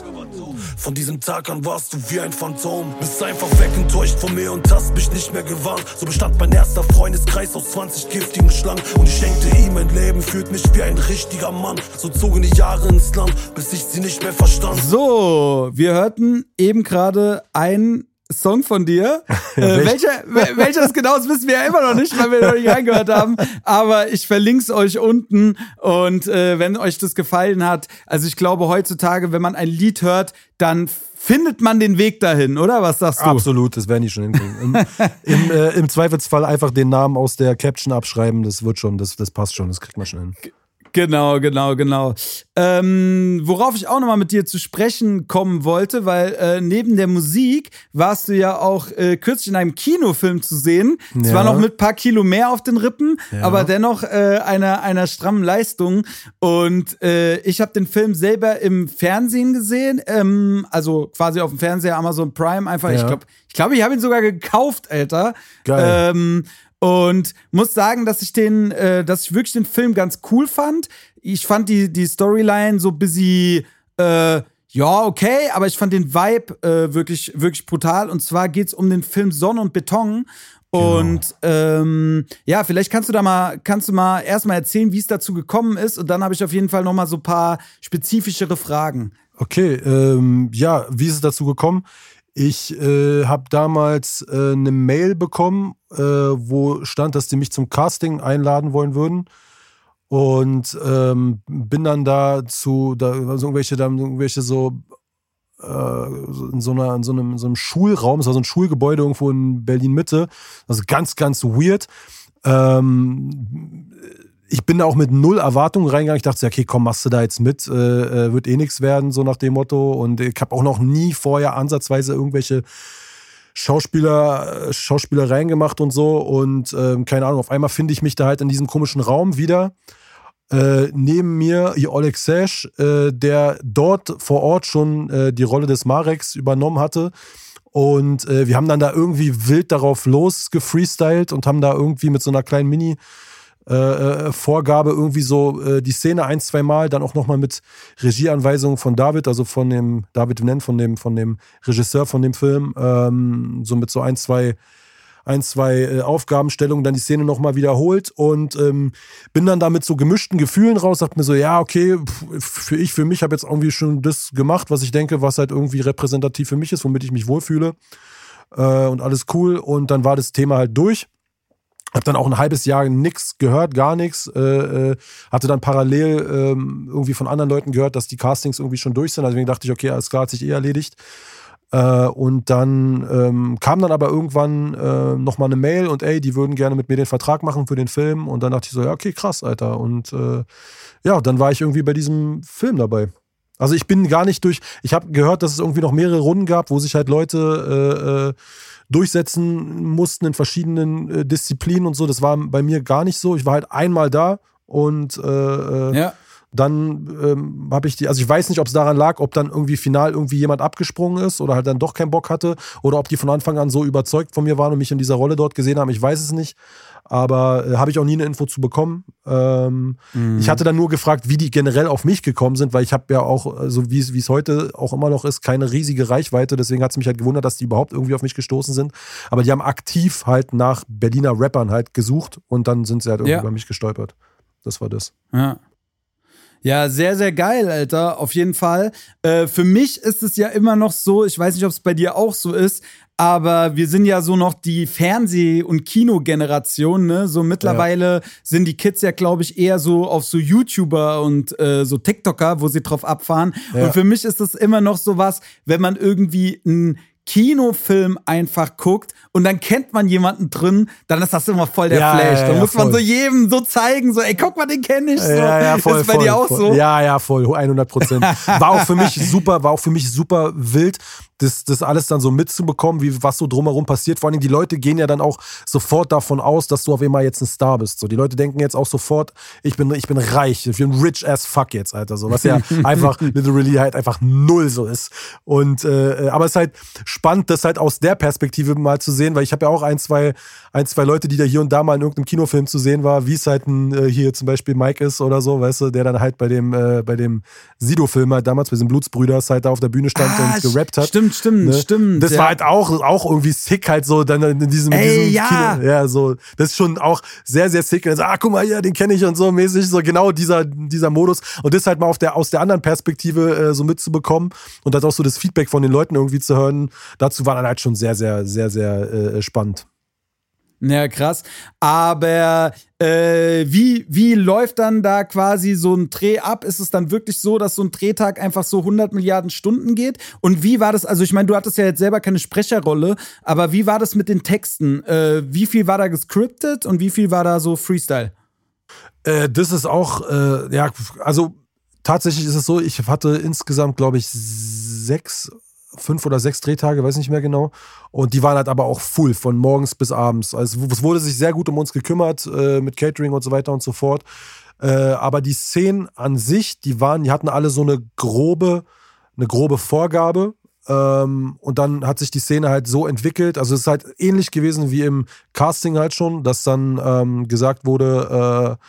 Von diesem Tag an warst du wie ein Phantom. Bist einfach weggentäuscht von mir und hast mich nicht mehr gewarnt. So bestand mein erster Freundeskreis aus 20 giftigen Schlangen. Und ich schenkte ihm mein Leben, fühlt mich wie ein richtiger Mann. So zogen die Jahre ins Land, bis ich sie nicht mehr verstand.
So, wir hörten eben gerade ein Song von dir. äh, welcher, welcher das genau ist, wissen wir ja immer noch nicht, weil wir noch nicht reingehört haben. Aber ich verlinke es euch unten. Und äh, wenn euch das gefallen hat, also ich glaube heutzutage, wenn man ein Lied hört, dann findet man den Weg dahin, oder? Was sagst du?
Absolut, das werden die schon hinkriegen. Im, im, äh, Im Zweifelsfall einfach den Namen aus der Caption abschreiben, das wird schon, das, das passt schon, das kriegt man schon hin.
Genau, genau, genau. Ähm, worauf ich auch nochmal mit dir zu sprechen kommen wollte, weil äh, neben der Musik warst du ja auch äh, kürzlich in einem Kinofilm zu sehen. Ja. Zwar noch mit paar Kilo mehr auf den Rippen, ja. aber dennoch äh, einer, einer strammen Leistung. Und äh, ich habe den Film selber im Fernsehen gesehen, ähm, also quasi auf dem Fernseher Amazon Prime einfach. Ja. Ich glaube, ich, glaub, ich habe ihn sogar gekauft, Alter.
Geil.
Ähm, und muss sagen, dass ich den, äh, dass ich wirklich den Film ganz cool fand. Ich fand die, die Storyline so busy, äh, ja, okay, aber ich fand den Vibe äh, wirklich, wirklich brutal. Und zwar geht es um den Film Sonne und Beton. Genau. Und ähm, ja, vielleicht kannst du da mal, kannst du mal erstmal erzählen, wie es dazu gekommen ist. Und dann habe ich auf jeden Fall noch mal so ein paar spezifischere Fragen.
Okay, ähm, ja, wie ist es dazu gekommen? Ich äh, habe damals äh, eine Mail bekommen, äh, wo stand, dass die mich zum Casting einladen wollen würden. Und ähm, bin dann da zu, da, also irgendwelche, dann irgendwelche so äh, in so, einer, in so, einem, in so einem Schulraum, es war so ein Schulgebäude irgendwo in Berlin Mitte. Also ganz, ganz weird. Ähm, ich bin da auch mit null Erwartungen reingegangen. Ich dachte, okay, komm, machst du da jetzt mit, äh, äh wird eh nichts werden, so nach dem Motto. Und ich habe auch noch nie vorher ansatzweise irgendwelche Schauspieler, Schauspielereien gemacht und so. Und äh, keine Ahnung, auf einmal finde ich mich da halt in diesem komischen Raum wieder. Äh, neben mir Oleg Sesh, äh, der dort vor Ort schon äh, die Rolle des Mareks übernommen hatte. Und äh, wir haben dann da irgendwie wild darauf losgefreestylt und haben da irgendwie mit so einer kleinen Mini- äh, äh, Vorgabe irgendwie so äh, die Szene ein, zwei Mal, dann auch nochmal mit Regieanweisungen von David, also von dem David Nenn, von dem, von dem Regisseur von dem Film, ähm, so mit so ein, zwei ein, zwei Aufgabenstellungen, dann die Szene nochmal wiederholt und ähm, bin dann da mit so gemischten Gefühlen raus, dachte mir so, ja, okay, für ich, für mich habe jetzt irgendwie schon das gemacht, was ich denke, was halt irgendwie repräsentativ für mich ist, womit ich mich wohlfühle äh, und alles cool. Und dann war das Thema halt durch hab dann auch ein halbes Jahr nichts gehört, gar nichts. Äh, äh, hatte dann parallel ähm, irgendwie von anderen Leuten gehört, dass die Castings irgendwie schon durch sind. Also deswegen dachte ich, okay, alles klar, hat sich eh erledigt. Äh, und dann ähm, kam dann aber irgendwann äh, nochmal eine Mail und ey, die würden gerne mit mir den Vertrag machen für den Film. Und dann dachte ich so, ja, okay, krass, Alter. Und äh, ja, dann war ich irgendwie bei diesem Film dabei. Also ich bin gar nicht durch. Ich habe gehört, dass es irgendwie noch mehrere Runden gab, wo sich halt Leute äh, äh, durchsetzen mussten in verschiedenen äh, Disziplinen und so. Das war bei mir gar nicht so. Ich war halt einmal da und äh, äh ja. dann ähm, habe ich die, also ich weiß nicht, ob es daran lag, ob dann irgendwie final irgendwie jemand abgesprungen ist oder halt dann doch keinen Bock hatte oder ob die von Anfang an so überzeugt von mir waren und mich in dieser Rolle dort gesehen haben. Ich weiß es nicht aber äh, habe ich auch nie eine Info zu bekommen. Ähm, mhm. Ich hatte dann nur gefragt, wie die generell auf mich gekommen sind, weil ich habe ja auch, so also wie es heute auch immer noch ist, keine riesige Reichweite. Deswegen hat es mich halt gewundert, dass die überhaupt irgendwie auf mich gestoßen sind. Aber die haben aktiv halt nach Berliner Rappern halt gesucht und dann sind sie halt irgendwie ja. über mich gestolpert. Das war das.
Ja. Ja, sehr, sehr geil, Alter. Auf jeden Fall. Äh, für mich ist es ja immer noch so, ich weiß nicht, ob es bei dir auch so ist, aber wir sind ja so noch die Fernseh- und Kinogeneration, ne? So mittlerweile ja. sind die Kids ja, glaube ich, eher so auf so YouTuber und äh, so TikToker, wo sie drauf abfahren. Ja. Und für mich ist das immer noch so was, wenn man irgendwie ein Kinofilm einfach guckt und dann kennt man jemanden drin, dann ist das immer voll der
Ja,
Flash.
ja,
dann
ja,
muss man
voll.
so jedem so zeigen, so, ey, guck mal, den kenne ich. So.
Ja, ja, voll,
ist bei
voll,
dir auch
voll.
so?
Ja, ja, voll, 100 Prozent. War auch für mich super, war auch für mich super wild, das, das alles dann so mitzubekommen, wie was so drumherum passiert. Vor allem die Leute gehen ja dann auch sofort davon aus, dass du auf einmal jetzt ein Star bist. So, die Leute denken jetzt auch sofort, ich bin, ich bin reich, ich bin rich as fuck jetzt, Alter. So, was ja einfach literally halt einfach null so ist. Und äh, aber es ist halt spannend, das halt aus der Perspektive mal zu sehen, weil ich habe ja auch ein, zwei, ein, zwei Leute, die da hier und da mal in irgendeinem Kinofilm zu sehen war, wie es halt ein, äh, hier zum Beispiel Mike ist oder so, weißt du, der dann halt bei dem, äh, bei dem Sido-Film halt damals, bei diesem Blutsbrüders halt da auf der Bühne stand
Ah,
und gerappt hat.
Stimmt, stimmt,
Ne?
stimmt.
Das
ja.
war halt auch, auch irgendwie sick, halt so dann in diesem, in
Ey,
diesem
ja.
Kino. Ja, so. Das ist schon auch sehr, sehr sick. Und so, ah, guck mal hier, den kenne ich und so mäßig. So genau dieser, dieser Modus. Und das halt mal auf der, aus der anderen Perspektive äh, so mitzubekommen und dann auch so das Feedback von den Leuten irgendwie zu hören, dazu war dann halt schon sehr, sehr, sehr, sehr äh, spannend.
Ja, krass. Aber äh, wie, wie läuft dann da quasi so ein Dreh ab? Ist es dann wirklich so, dass so ein Drehtag einfach so 100 Milliarden Stunden geht? Und wie war das? Also, ich meine, du hattest ja jetzt selber keine Sprecherrolle, aber wie war das mit den Texten? Äh, wie viel war da gescriptet und wie viel war da so Freestyle?
Äh, das ist auch, äh, ja, also tatsächlich ist es so, ich hatte insgesamt, glaube ich, sechs, fünf oder sechs Drehtage, weiß nicht mehr genau. Und die waren halt aber auch full, von morgens bis abends. Also es wurde sich sehr gut um uns gekümmert, äh, mit Catering und so weiter und so fort. Äh, aber die Szenen an sich, die waren, die hatten alle so eine grobe, eine grobe Vorgabe. Ähm, und dann hat sich die Szene halt so entwickelt. Also es ist halt ähnlich gewesen wie im Casting halt schon, dass dann ähm, gesagt wurde, äh,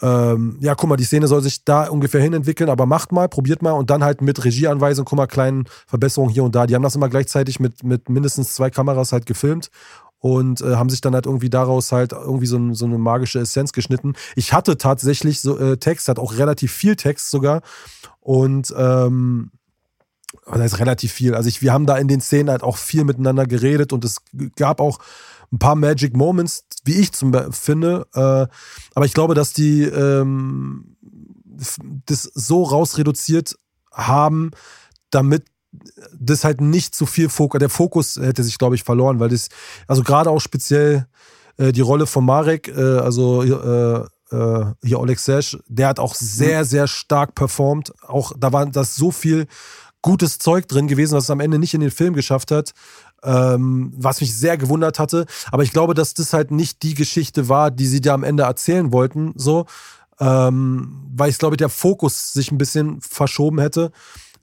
ähm, ja, guck mal, die Szene soll sich da ungefähr hin entwickeln, aber macht mal, probiert mal und dann halt mit Regieanweisung, guck mal, kleinen Verbesserungen hier und da. Die haben das immer gleichzeitig mit, mit mindestens zwei Kameras halt gefilmt und äh, haben sich dann halt irgendwie daraus halt irgendwie so, ein, so eine magische Essenz geschnitten. Ich hatte tatsächlich so äh, Text, hat auch relativ viel Text sogar und ähm, das ist relativ viel. Also ich, wir haben da in den Szenen halt auch viel miteinander geredet und es gab auch ein paar Magic Moments, wie ich zum finde. Äh, aber ich glaube, dass die ähm, das so rausreduziert haben, damit das halt nicht zu viel Fokus, der Fokus hätte sich, glaube ich, verloren, weil das, also gerade auch speziell äh, die Rolle von Marek, äh, also äh, äh, hier Oleg Sesh, der hat auch sehr, sehr stark performt. Auch da war das so viel gutes Zeug drin gewesen, was es am Ende nicht in den Film geschafft hat. Ähm, was mich sehr gewundert hatte. Aber ich glaube, dass das halt nicht die Geschichte war, die sie da am Ende erzählen wollten, so. Ähm, weil ich glaube, der Fokus sich ein bisschen verschoben hätte.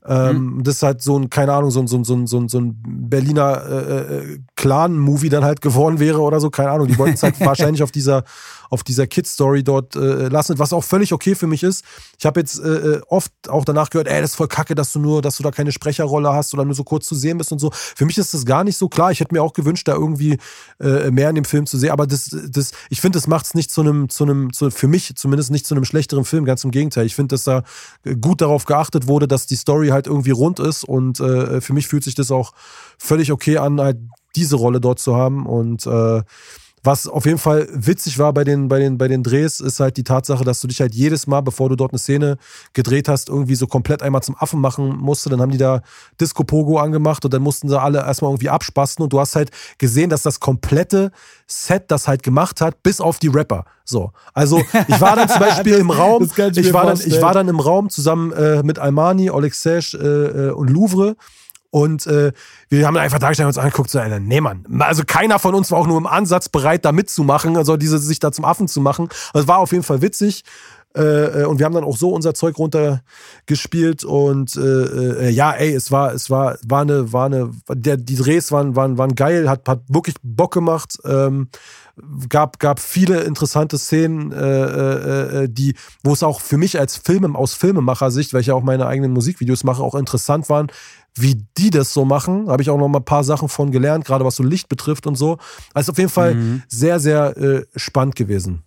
Ähm, Das ist halt so ein, keine Ahnung, so ein, so ein, so ein, so ein, so ein Berliner äh, äh, Clan-Movie dann halt geworden wäre oder so, keine Ahnung. Die wollten es halt wahrscheinlich auf dieser, auf dieser Kid-Story dort äh, lassen, was auch völlig okay für mich ist. Ich habe jetzt äh, äh, oft auch danach gehört, ey, das ist voll kacke, dass du nur, dass du da keine Sprecherrolle hast oder nur so kurz zu sehen bist und so. Für mich ist das gar nicht so klar. Ich hätte mir auch gewünscht, da irgendwie äh, mehr in dem Film zu sehen, aber das, das, ich finde, das macht es nicht zu einem, zu einem, zu, für mich zumindest nicht zu einem schlechteren Film, ganz im Gegenteil. Ich finde, dass da gut darauf geachtet wurde, dass die Story halt irgendwie rund ist und äh, für mich fühlt sich das auch völlig okay an, halt diese Rolle dort zu haben und äh, was auf jeden Fall witzig war bei den, bei, den, bei den Drehs, ist halt die Tatsache, dass du dich halt jedes Mal, bevor du dort eine Szene gedreht hast, irgendwie so komplett einmal zum Affen machen musste. Dann haben die da Disco Pogo angemacht und dann mussten sie alle erstmal irgendwie abspasten und du hast halt gesehen, dass das komplette Set das halt gemacht hat, bis auf die Rapper. So. Also ich war dann zum Beispiel im Raum,
ich
ich war, dann, ich war dann im Raum zusammen äh, mit Almani, Oleg Sesh äh, äh, und Louvre. Und äh, wir haben einfach dargestellt und uns angeguckt, so, Alter, nee, Mann. Also keiner von uns war auch nur im Ansatz bereit, da mitzumachen, also diese, sich da zum Affen zu machen. Also es war auf jeden Fall witzig. Äh, äh, und wir haben dann auch so unser Zeug runtergespielt und äh, äh, ja, ey, es war, es war, war eine, war eine, der, die Drehs waren, waren, waren geil, hat, hat wirklich Bock gemacht. Ähm, gab, gab viele interessante Szenen, die, wo es auch für mich als Film, aus Filmemacher-Sicht, weil ich ja auch meine eigenen Musikvideos mache, auch interessant waren, wie die das so machen. Habe ich auch noch mal ein paar Sachen von gelernt, gerade was so Licht betrifft und so. Also auf jeden Fall sehr, sehr äh, spannend gewesen.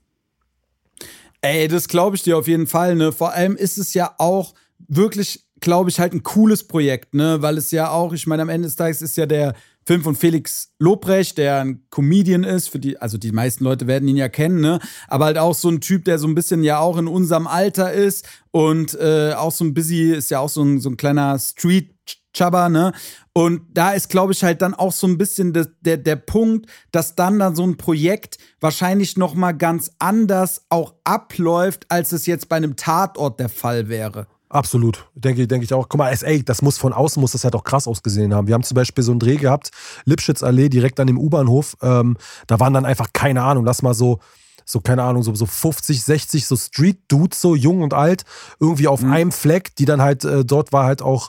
Ey, das glaube ich dir auf jeden Fall, ne? Vor allem ist es ja auch wirklich, glaube ich, halt ein cooles Projekt, ne? Weil es ja auch, ich meine, am Ende des Tages ist ja der Film von Felix Lobrecht, der ein Comedian ist, für die, also die meisten Leute werden ihn ja kennen, ne? Aber halt auch so ein Typ, der so ein bisschen ja auch in unserem Alter ist und äh, auch so ein busy, ist ja auch so ein, so ein kleiner Street Chaba, ne? Und da ist, glaube ich, halt dann auch so ein bisschen de, der, der Punkt, dass dann dann so ein Projekt wahrscheinlich noch mal ganz anders auch abläuft, als es jetzt bei einem Tatort der Fall wäre.
Absolut, denke, denke ich auch. Guck mal, ey, das muss von außen muss das halt auch krass ausgesehen haben. Wir haben zum Beispiel so einen Dreh gehabt, Lipschitzallee, direkt an dem U-Bahnhof. Ähm, da waren dann einfach, keine Ahnung, lass mal so, so, keine Ahnung, so, so 50, 60 so Street-Dudes, so jung und alt, irgendwie auf mhm. einem Fleck, die dann halt, äh, dort war halt auch,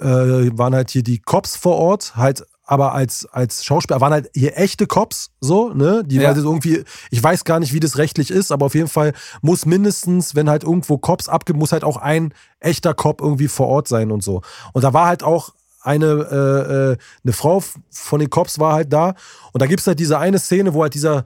äh, waren halt hier die Cops vor Ort, halt aber als, als Schauspieler waren halt hier echte Cops, so, ne? Die ja. halt irgendwie, ich weiß gar nicht, wie das rechtlich ist, aber auf jeden Fall muss mindestens, wenn halt irgendwo Cops abgibt, muss halt auch ein echter Cop irgendwie vor Ort sein und so. Und da war halt auch eine, äh, äh eine Frau von den Cops war halt da. Und da gibt es halt diese eine Szene, wo halt dieser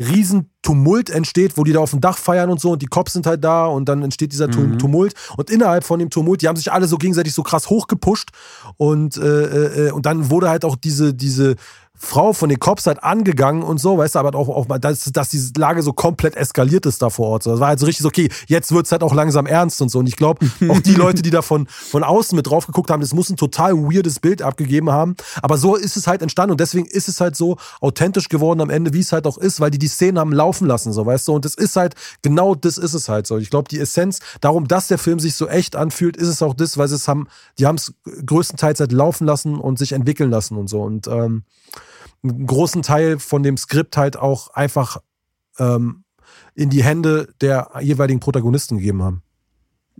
Riesentumult entsteht, wo die da auf dem Dach feiern und so und die Cops sind halt da und dann entsteht dieser mhm. Tumult und innerhalb von dem Tumult, die haben sich alle so gegenseitig so krass hochgepusht und, äh, äh, äh und dann wurde halt auch diese, diese Frau von den Cops halt angegangen und so, weißt du, aber auch, auch dass, dass die Lage so komplett eskaliert ist da vor Ort. So, das war halt so richtig so, okay, jetzt wird es halt auch langsam ernst und so. Und ich glaube, auch die Leute, die da von, von außen mit drauf geguckt haben, das muss ein total weirdes Bild abgegeben haben. Aber so ist es halt entstanden und deswegen ist es halt so authentisch geworden am Ende, wie es halt auch ist, weil die die Szenen haben laufen lassen, so, weißt du. Und das ist halt, genau das ist es halt so. Ich glaube, die Essenz, darum, dass der Film sich so echt anfühlt, ist es auch das, weil sie es haben, die haben es größtenteils halt laufen lassen und sich entwickeln lassen und so. Und ähm, einen großen Teil von dem Skript halt auch einfach ähm, in die Hände der jeweiligen Protagonisten gegeben haben.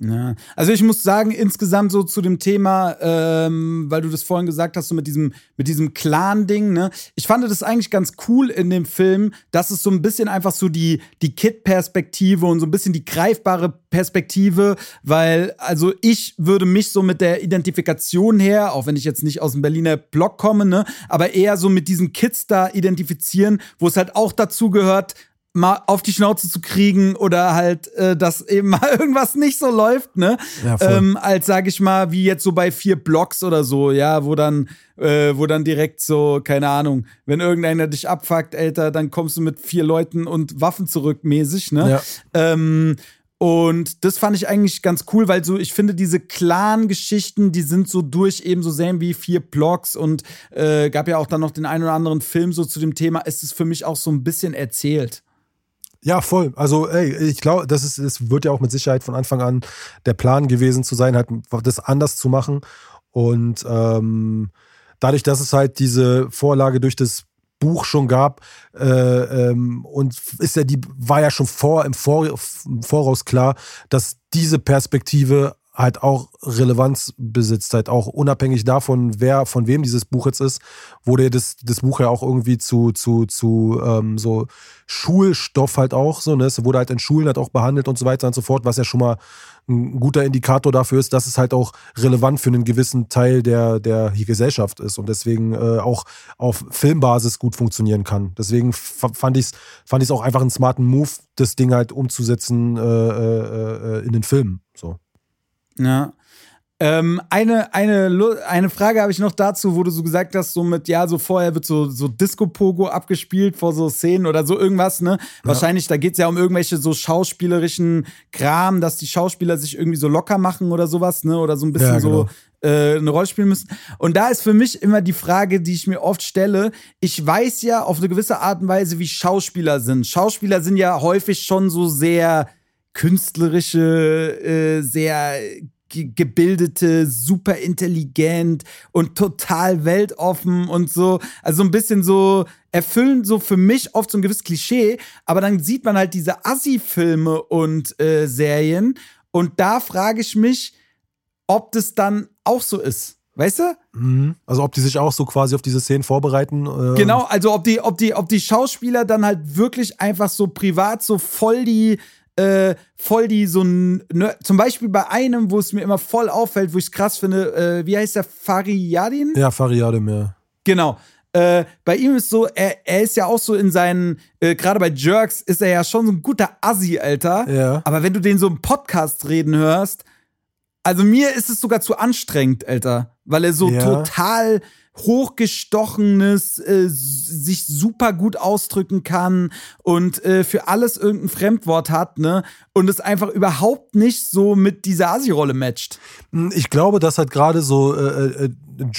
Ja. Also ich muss sagen, insgesamt so zu dem Thema, ähm, weil du das vorhin gesagt hast, so mit diesem, mit diesem Clan-Ding, ne? Ich fand das eigentlich ganz cool in dem Film, dass es so ein bisschen einfach so die, die Kid-Perspektive und so ein bisschen die greifbare Perspektive, weil, also ich würde mich so mit der Identifikation her, auch wenn ich jetzt nicht aus dem Berliner Block komme, ne, aber eher so mit diesen Kids da identifizieren, wo es halt auch dazu gehört, mal auf die Schnauze zu kriegen oder halt, äh, dass eben mal irgendwas nicht so läuft, ne? Ja, ähm, als sag ich mal, wie jetzt so bei vier Blocks oder so, ja, wo dann, äh, wo dann direkt so, keine Ahnung, wenn irgendeiner dich abfuckt, Alter, dann kommst du mit vier Leuten und Waffen zurück mäßig, ne? Ja. Ähm, und das fand ich eigentlich ganz cool, weil so, ich finde, diese Clan-Geschichten, die sind so durch eben so same wie vier Blocks und äh, gab ja auch dann noch den einen oder anderen Film so zu dem Thema, ist es für mich auch so ein bisschen erzählt.
Ja, voll. Also, ey, ich glaube, das ist, es wird ja auch mit Sicherheit von Anfang an der Plan gewesen zu sein, halt das anders zu machen. Und ähm, dadurch, dass es halt diese Vorlage durch das Buch schon gab äh, ähm, und ist ja die war ja schon vor im, vor, im Voraus klar, dass diese Perspektive halt auch Relevanz besitzt, halt auch unabhängig davon, wer von wem dieses Buch jetzt ist, wurde das, das Buch ja auch irgendwie zu, zu, zu ähm, so Schulstoff halt auch so, ne? Es wurde halt in Schulen halt auch behandelt und so weiter und so fort, was ja schon mal ein guter Indikator dafür ist, dass es halt auch relevant für einen gewissen Teil der, der Gesellschaft ist und deswegen äh, auch auf Filmbasis gut funktionieren kann. Deswegen fand ich es fand auch einfach einen smarten Move, das Ding halt umzusetzen äh, äh, äh in den Filmen.
Ja. Ähm, eine, eine, eine Frage habe ich noch dazu, wo du so gesagt hast, so mit, ja, so vorher wird so, so Disco-Pogo abgespielt vor so Szenen oder so irgendwas, ne? Ja. Wahrscheinlich, da geht es ja um irgendwelche so schauspielerischen Kram, dass die Schauspieler sich irgendwie so locker machen oder sowas, ne? Oder so ein bisschen ja, genau. so äh, eine Rolle spielen müssen. Und da ist für mich immer die Frage, die ich mir oft stelle. Ich weiß ja auf eine gewisse Art und Weise, wie Schauspieler sind. Schauspieler sind ja häufig schon so sehr künstlerische, äh, sehr gebildete, super intelligent und total weltoffen und so. Also so ein bisschen so erfüllen so für mich oft so ein gewisses Klischee, aber dann sieht man halt diese Assi-Filme und äh, Serien und da frage ich mich, ob das dann auch so ist. Weißt du?
Mhm. Also ob die sich auch so quasi auf diese Szenen vorbereiten.
Ähm. Genau, also ob die, ob die, ob die Schauspieler dann halt wirklich einfach so privat so voll die äh, voll die so ein, ne, zum Beispiel bei einem, wo es mir immer voll auffällt, wo ich es krass finde, äh, wie heißt der, Fariadin?
Ja, Fariadim, ja.
Genau. Äh, bei ihm ist so, er, er ist ja auch so in seinen, äh, gerade bei Jerks ist er ja schon so ein guter Assi, Alter. Ja. Aber wenn du den so im Podcast reden hörst, also mir ist es sogar zu anstrengend, Alter. Weil er so
Ja.
total hochgestochenes, äh, sich super gut ausdrücken kann und äh, für alles irgendein Fremdwort hat, ne? Und es einfach überhaupt nicht so mit dieser Asi-Rolle matcht.
Ich glaube, dass halt gerade so, äh, äh,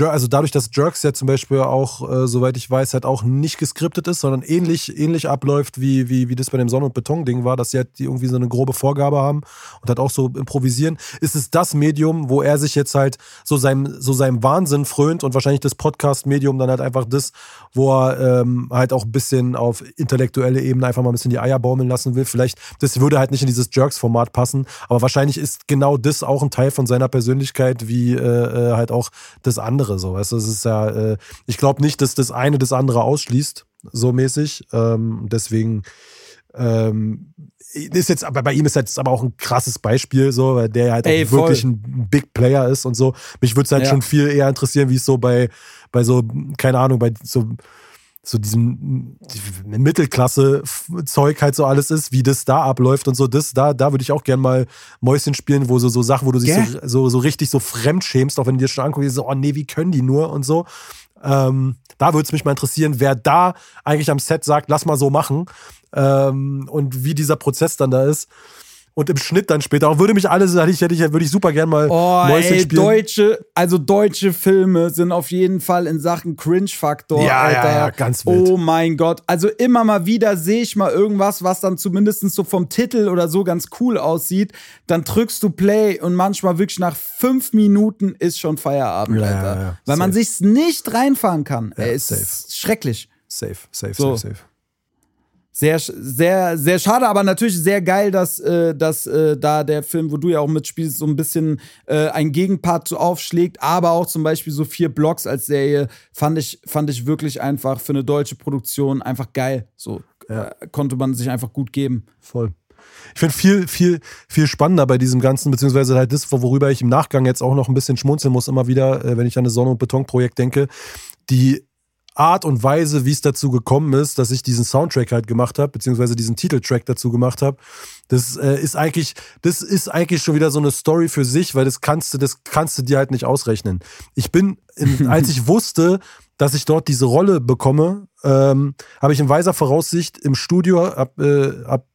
also dadurch, dass Jerks ja zum Beispiel auch, äh, soweit ich weiß, halt auch nicht geskriptet ist, sondern ähnlich, ähnlich abläuft, wie, wie, wie das bei dem Sonne- und Beton-Ding war, dass sie halt irgendwie so eine grobe Vorgabe haben und halt auch so improvisieren, ist es das Medium, wo er sich jetzt halt so seinem, so seinem Wahnsinn frönt und wahrscheinlich das Podcast-Medium dann halt einfach das, wo er ähm, halt auch ein bisschen auf intellektuelle Ebene einfach mal ein bisschen die Eier baumeln lassen will. Vielleicht, das würde halt nicht in dieses Jerks-Format passen, aber wahrscheinlich ist genau das auch ein Teil von seiner Persönlichkeit, wie äh, äh, halt auch das andere so. Weißt du, es ist ja, äh, ich glaube nicht, dass das eine das andere ausschließt, so mäßig. Ähm, deswegen ähm, ist jetzt, aber bei ihm ist jetzt aber auch ein krasses Beispiel, so, weil der halt
Ey,
wirklich ein Big Player ist und so. Mich würde es halt
Ja.
schon viel eher interessieren, wie es so bei, bei so, keine Ahnung, bei so, so diesem Mittelklasse-Zeug halt so alles ist, wie das da abläuft und so, das, da, da würde ich auch gern mal Mäuschen spielen, wo so, so Sachen, wo du dich
Gell?
so, so, so richtig so fremd schämst, auch wenn du dir schon anguckst, so, oh nee, wie können die nur und so. Ähm, da würde es mich mal interessieren, wer da eigentlich am Set sagt, lass mal so machen ähm, und wie dieser Prozess dann da ist. Und im Schnitt dann später auch würde mich alles, hätte ich, hätte ich, würde ich super gern mal
Oh,
Mäuschen
ey,
spielen.
deutsche, also deutsche Filme sind auf jeden Fall in Sachen Cringe-Faktor,
Ja,
Alter.
ja, ja, ganz wild.
Oh mein Gott. Also immer mal wieder sehe ich mal irgendwas, was dann zumindest so vom Titel oder so ganz cool aussieht. Dann drückst du Play und manchmal wirklich nach fünf Minuten ist schon Feierabend,
Ja,
Alter.
ja,
Weil man
safe.
sich's nicht reinfahren kann.
Ja,
ey, ist
safe.
schrecklich.
Safe, safe,
So.
safe, safe.
Sehr, sehr, sehr schade, aber natürlich sehr geil, dass, äh, dass äh, da der Film, wo du ja auch mitspielst, so ein bisschen äh, ein Gegenpart so aufschlägt, aber auch zum Beispiel so vier Blocks als Serie fand ich, fand ich wirklich einfach für eine deutsche Produktion einfach geil. So
Ja.
äh, konnte man sich einfach gut geben.
Voll. Ich finde viel, viel, viel spannender bei diesem Ganzen, beziehungsweise halt das, worüber ich im Nachgang jetzt auch noch ein bisschen schmunzeln muss, immer wieder, äh, wenn ich an das Sonne- und Betonprojekt denke, die Art und Weise, wie es dazu gekommen ist, dass ich diesen Soundtrack halt gemacht habe, beziehungsweise diesen Titeltrack dazu gemacht habe, das äh, ist eigentlich, das ist eigentlich schon wieder so eine Story für sich, weil das kannst du, das kannst du dir halt nicht ausrechnen. Ich bin, in, als ich wusste, dass ich dort diese Rolle bekomme, ähm, habe ich in weiser Voraussicht im Studio, hab, äh, hab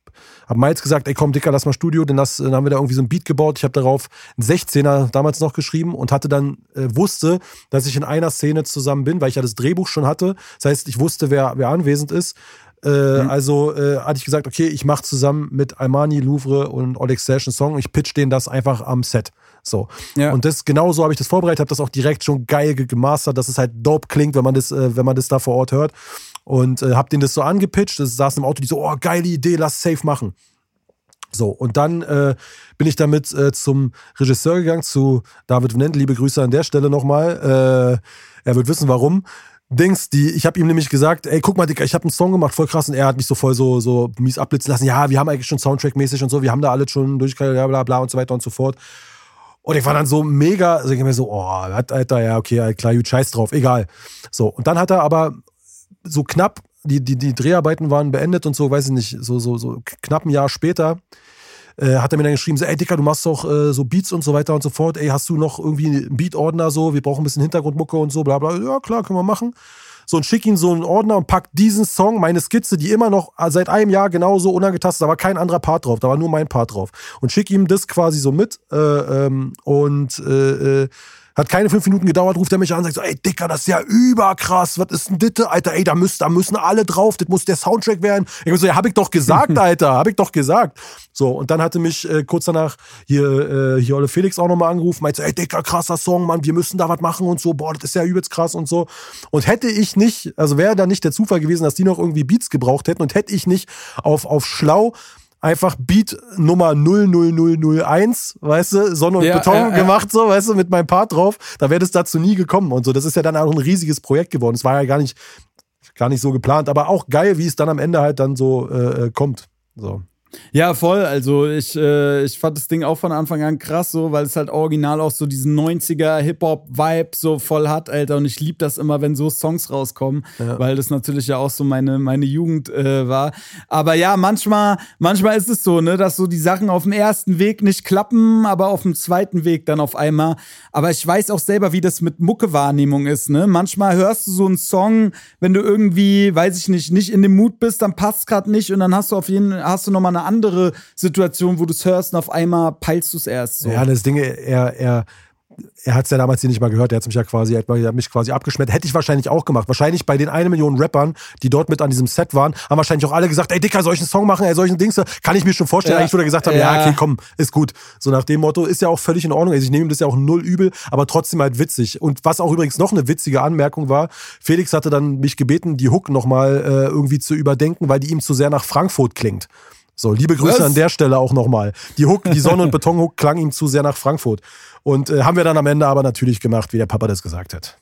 hab Miles gesagt, ey komm Dicker, lass mal Studio, denn das, dann haben wir da irgendwie so ein Beat gebaut. Ich habe darauf einen 16er damals noch geschrieben und hatte dann, äh, wusste, dass ich in einer Szene zusammen bin, weil ich ja das Drehbuch schon hatte. Das heißt, ich wusste, wer, wer anwesend ist. Äh, Also äh, hatte ich gesagt, okay, ich mache zusammen mit Almani, Louvre und Oleg Stash einen Song und ich pitch denen das einfach am Set. So.
Ja.
Und das genau so habe ich das vorbereitet, habe das auch direkt schon geil ge- gemastert, dass es halt dope klingt, wenn man das, äh, wenn man das da vor Ort hört. Und äh, hab denen das so angepitcht. Das saßen im Auto, die so, oh, geile Idee, lass safe machen. So, und dann äh, bin ich damit äh, zum Regisseur gegangen, zu David Venent. Liebe Grüße an der Stelle nochmal. Äh, er wird wissen, warum. Dings, die, ich habe ihm nämlich gesagt, ey, guck mal, Dicker, ich habe einen Song gemacht, voll krass. Und er hat mich so voll so, so mies abblitzen lassen. Ja, wir haben eigentlich schon Soundtrack-mäßig und so, wir haben da alles schon durch, bla bla bla und so weiter und so fort. Und ich war dann so mega, also ich mir so, oh, Alter, ja, okay, klar, gut, scheiß drauf, egal. So, und dann hat er aber so knapp, die, die, die Dreharbeiten waren beendet und so, weiß ich nicht, so, so, so knapp ein Jahr später, äh, hat er mir dann geschrieben, so, ey Dicker, du machst doch äh, so Beats und so weiter und so fort, ey, hast du noch irgendwie einen Beat-Ordner so, wir brauchen ein bisschen Hintergrundmucke und so, bla bla, ja klar, können wir machen. So, und schick ihm so einen Ordner und pack diesen Song, meine Skizze, die immer noch seit einem Jahr genauso unangetastet, da war kein anderer Part drauf, da war nur mein Part drauf. Und schick ihm das quasi so mit äh, ähm, und äh, äh, hat keine fünf Minuten gedauert, ruft er mich an und sagt so, ey Dicker, das ist ja überkrass, was ist denn das, Alter, ey, da müssen, da müssen alle drauf, das muss der Soundtrack werden. Ich hab so, ja, hab ich doch gesagt, Alter, hab ich doch gesagt. So, und dann hatte mich äh, kurz danach hier, äh, hier Olle Felix auch nochmal angerufen, meinte, ey Dicker, krasser Song, Mann, wir müssen da was machen und so, boah, das ist ja übelst krass und so. Und hätte ich nicht, also wäre da nicht der Zufall gewesen, dass die noch irgendwie Beats gebraucht hätten und hätte ich nicht auf, auf schlau einfach Beat Nummer 00001, weißt du, Sonne und
Ja,
Beton
ja,
gemacht, so, weißt du, mit meinem Part drauf, da wäre das dazu nie gekommen und so. Das ist ja dann auch ein riesiges Projekt geworden. Es war ja gar nicht, gar nicht so geplant, aber auch geil, wie es dann am Ende halt dann so äh, äh, kommt. So.
Ja, voll. Also ich, äh, ich fand das Ding auch von Anfang an krass, so, weil es halt original auch so diesen 90er Hip-Hop-Vibe so voll hat, Alter. Und ich liebe das immer, wenn so Songs rauskommen, ja. weil das natürlich ja auch so meine, meine Jugend äh, war. Aber ja, manchmal, manchmal ist es so, ne, dass so die Sachen auf dem ersten Weg nicht klappen, aber auf dem zweiten Weg dann auf einmal. Aber ich weiß auch selber, wie das mit Mucke-Wahrnehmung ist, ne? Manchmal hörst du so einen Song, wenn du irgendwie, weiß ich nicht, nicht in dem Mut bist, dann passt gerade nicht und dann hast du auf jeden, hast du nochmal eine andere Situation, wo du es hörst und auf einmal peilst du es erst. So.
Ja, das Ding, er, er, er hat es ja damals hier nicht mal gehört, er hat mich ja quasi, er hat mich quasi abgeschmettert. Hätte ich wahrscheinlich auch gemacht. Wahrscheinlich bei den eine Million Rappern, die dort mit an diesem Set waren, haben wahrscheinlich auch alle gesagt, ey Dicker, soll ich einen Song machen, ey, solchen Dings, kann ich mir schon vorstellen. Ja. Eigentlich würde er gesagt haben, ja. ja. okay, komm, ist gut. So nach dem Motto, ist ja auch völlig in Ordnung. Also ich nehme ihm das ja auch null übel, aber trotzdem halt witzig. Und was auch übrigens noch eine witzige Anmerkung war, Felix hatte dann mich gebeten, die Hook nochmal äh, irgendwie zu überdenken, weil die ihm zu sehr nach Frankfurt klingt. So, liebe Grüße Was? an der Stelle auch nochmal. Die Hook, die Sonne- und Betonhook klang ihm zu sehr nach Frankfurt. Und äh, haben wir dann am Ende aber natürlich gemacht, wie der Papa das gesagt hat.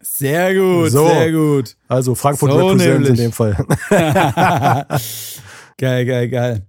Sehr gut, so, sehr gut.
Also Frankfurt so represent in dem Fall.
geil, geil, geil.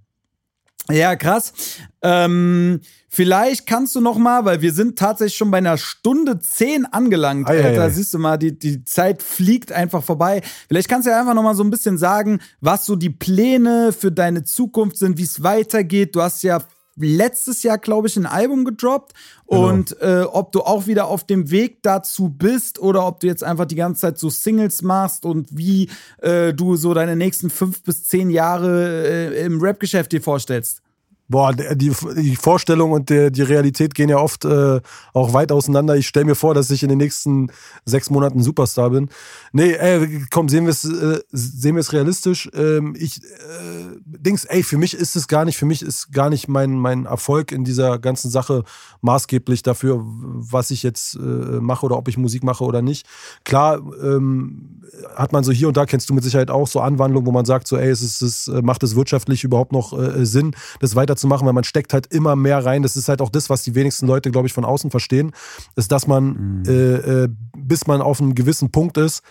Ja, krass. Ähm, vielleicht kannst du noch mal, weil wir sind tatsächlich schon bei einer Stunde zehn angelangt, ei, Alter. Ei, ei. Siehst du mal, die, die Zeit fliegt einfach vorbei. Vielleicht kannst du ja einfach noch mal so ein bisschen sagen, was so die Pläne für deine Zukunft sind, wie es weitergeht. Du hast ja letztes Jahr, glaube ich, ein Album gedroppt. Genau. Und äh, ob du auch wieder auf dem Weg dazu bist oder ob du jetzt einfach die ganze Zeit so Singles machst und wie äh, du so deine nächsten fünf bis zehn Jahre äh, im Rap-Geschäft dir vorstellst.
Boah, die, die Vorstellung und der, die Realität gehen ja oft äh, auch weit auseinander. Ich stelle mir vor, dass ich in den nächsten sechs Monaten Superstar bin. Nee, ey, komm, sehen wir es äh, realistisch. Ähm, ich äh, Dings, ey, für mich ist es gar nicht, für mich ist gar nicht mein, mein Erfolg in dieser ganzen Sache maßgeblich dafür, was ich jetzt äh, mache oder ob ich Musik mache oder nicht. Klar, ähm, hat man so hier und da, kennst du mit Sicherheit auch so Anwandlungen, wo man sagt, so, ey, es ist, es äh, macht es wirtschaftlich überhaupt noch äh, Sinn, das weiter zu machen, weil man steckt halt immer mehr rein. Das ist halt auch das, was die wenigsten Leute, glaube ich, von außen verstehen, ist, dass man, mhm. äh, äh, bis man auf einem gewissen Punkt ist,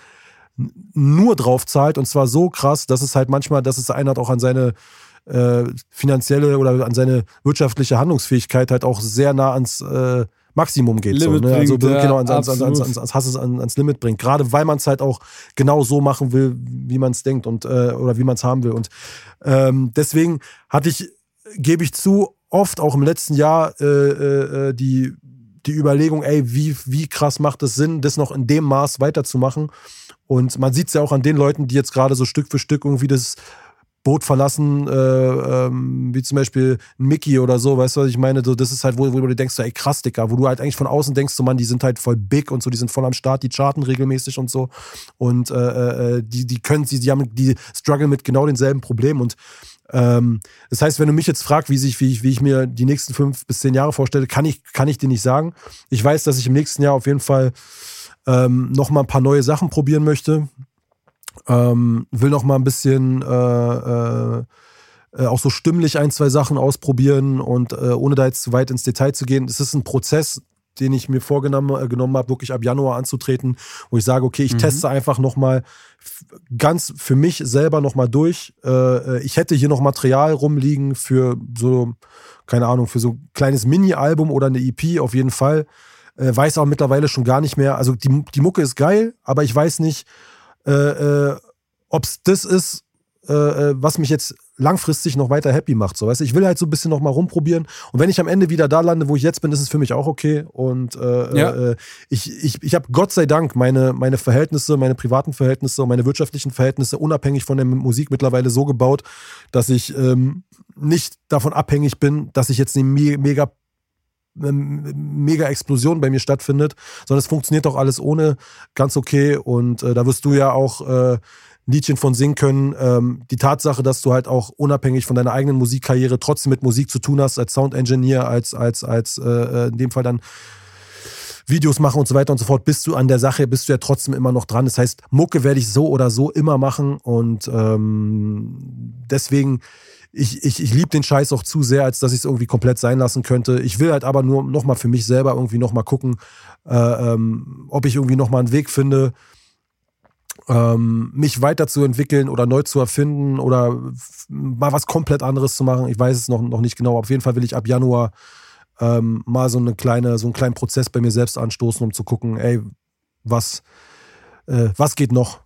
nur drauf zahlt und zwar so krass, dass es halt manchmal, dass es einer auch an seine äh, finanzielle oder an seine wirtschaftliche Handlungsfähigkeit halt auch sehr nah ans äh, Maximum geht.
Limit
so,
ne? Also
bringt,
genau,
ans, ans, ans, ans, ans, ans, ans Limit bringt. Gerade weil man es halt auch genau so machen will, wie man es denkt und äh, oder wie man es haben will. Und ähm, deswegen hatte ich gebe ich zu, oft auch im letzten Jahr äh, äh, die, die Überlegung, ey, wie, wie krass macht es Sinn, das noch in dem Maß weiterzumachen. Und man sieht es ja auch an den Leuten, die jetzt gerade so Stück für Stück irgendwie das Boot verlassen, äh, ähm, wie zum Beispiel Mickey oder so, weißt du, was ich meine? So, das ist halt, wo, wo du denkst, so, ey, krass, Dicker, wo du halt eigentlich von außen denkst, so, Mann, die sind halt voll big und so, die sind voll am Start, die charten regelmäßig und so. Und äh, äh die, die können sie, die haben, die struggle mit genau denselben Problemen und ähm, das heißt, wenn du mich jetzt fragst, wie, sich, wie, ich, wie ich mir die nächsten fünf bis zehn Jahre vorstelle, kann ich, kann ich dir nicht sagen. Ich weiß, dass ich im nächsten Jahr auf jeden Fall ähm, noch mal ein paar neue Sachen probieren möchte. Ähm, will noch mal ein bisschen äh, äh, äh, auch so stimmlich ein, zwei Sachen ausprobieren und äh, ohne da jetzt zu weit ins Detail zu gehen, es ist ein Prozess, den ich mir vorgenommen äh, genommen habe, wirklich ab Januar anzutreten, wo ich sage, okay, ich mhm. teste einfach nochmal ganz für mich selber nochmal durch. Äh, äh, ich hätte hier noch Material rumliegen für so, keine Ahnung, für so ein kleines Mini-Album oder eine EP auf jeden Fall. Weiß auch mittlerweile schon gar nicht mehr. Also die, die Mucke ist geil, aber ich weiß nicht, äh, äh, ob es das ist, äh, was mich jetzt langfristig noch weiter happy macht. So, weißt? Ich will halt so ein bisschen noch mal rumprobieren. Und wenn ich am Ende wieder da lande, wo ich jetzt bin, ist es für mich auch okay. Und äh, ja. äh, ich, ich, ich habe Gott sei Dank meine, meine Verhältnisse, meine privaten Verhältnisse und meine wirtschaftlichen Verhältnisse unabhängig von der Musik mittlerweile so gebaut, dass ich ähm, nicht davon abhängig bin, dass ich jetzt eine mega mega Explosion bei mir stattfindet, sondern es funktioniert auch alles ohne ganz okay und äh, da wirst du ja auch äh, Liedchen von singen können. Ähm, die Tatsache, dass du halt auch unabhängig von deiner eigenen Musikkarriere trotzdem mit Musik zu tun hast, als Sound Engineer, als, als, als äh, äh, in dem Fall dann Videos machen und so weiter und so fort, bist du an der Sache, bist du ja trotzdem immer noch dran. Das heißt, Mucke werde ich so oder so immer machen und ähm, deswegen, ich, ich, ich liebe den Scheiß auch zu sehr, als dass ich es irgendwie komplett sein lassen könnte. Ich will halt aber nur nochmal für mich selber irgendwie nochmal gucken, äh, ähm, ob ich irgendwie nochmal einen Weg finde, ähm, mich weiterzuentwickeln oder neu zu erfinden oder mal was komplett anderes zu machen. Ich weiß es noch, noch nicht genau. Auf jeden Fall will ich ab Januar ähm, mal so eine kleine, so einen kleinen Prozess bei mir selbst anstoßen, um zu gucken, ey, was, äh, was geht noch?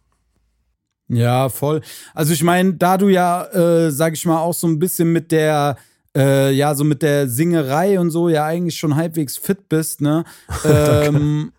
Ja, voll. Also ich meine, da du ja, äh, sag ich mal, auch so ein bisschen mit der äh, ja, so mit der Singerei und so ja eigentlich schon halbwegs fit bist, ne? ähm,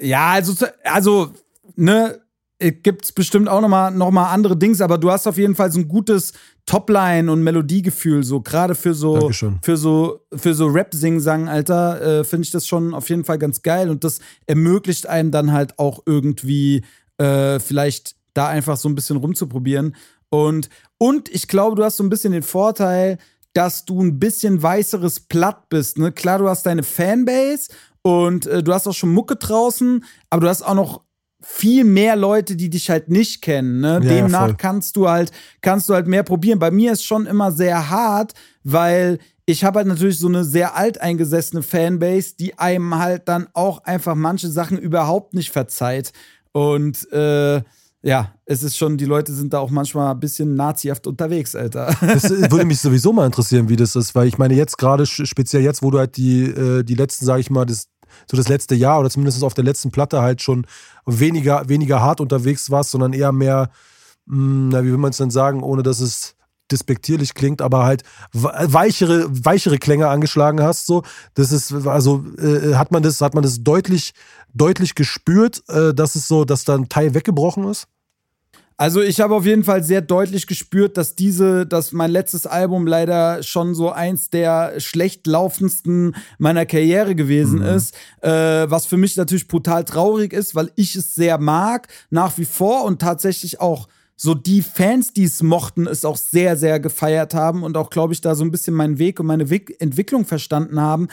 ja, also, also, ne, gibt es bestimmt auch nochmal noch mal andere Dings, aber du hast auf jeden Fall so ein gutes Topline und Melodiegefühl, so gerade für so
Dankeschön.
für so für so Rap sing sang Alter, äh, finde ich das schon auf jeden Fall ganz geil und das ermöglicht einem dann halt auch irgendwie äh, vielleicht da einfach so ein bisschen rumzuprobieren und und ich glaube, du hast so ein bisschen den Vorteil, dass du ein bisschen weißeres Platt bist, ne? Klar, du hast deine Fanbase und äh, du hast auch schon Mucke draußen, aber du hast auch noch viel mehr Leute, die dich halt nicht kennen. Ne?
Ja,
Demnach
voll.
kannst du halt, kannst du halt mehr probieren. Bei mir ist schon immer sehr hart, weil ich habe halt natürlich so eine sehr alteingesessene Fanbase, die einem halt dann auch einfach manche Sachen überhaupt nicht verzeiht. Und äh, ja, es ist schon, die Leute sind da auch manchmal ein bisschen nazihaft unterwegs, Alter.
Das würde mich sowieso mal interessieren, wie das ist, weil ich meine, jetzt gerade, speziell jetzt, wo du halt die, äh, die letzten, sage ich mal, das, so das letzte Jahr oder zumindest auf der letzten Platte halt schon weniger, weniger hart unterwegs warst, sondern eher mehr, mh, na, wie will man es denn sagen, ohne dass es despektierlich klingt, aber halt weichere, weichere Klänge angeschlagen hast. So, das ist also äh, hat man das, hat man das deutlich, deutlich gespürt, äh, dass es so, dass da ein Teil weggebrochen ist.
Also ich habe auf jeden Fall sehr deutlich gespürt, dass diese, dass mein letztes Album leider schon so eins der schlecht laufendsten meiner Karriere gewesen
Mhm.
ist, äh, was für mich natürlich brutal traurig ist, weil ich es sehr mag nach wie vor und tatsächlich auch so die Fans, die es mochten, es auch sehr, sehr gefeiert haben und auch, glaube ich, da so ein bisschen meinen Weg und meine Entwicklung verstanden haben.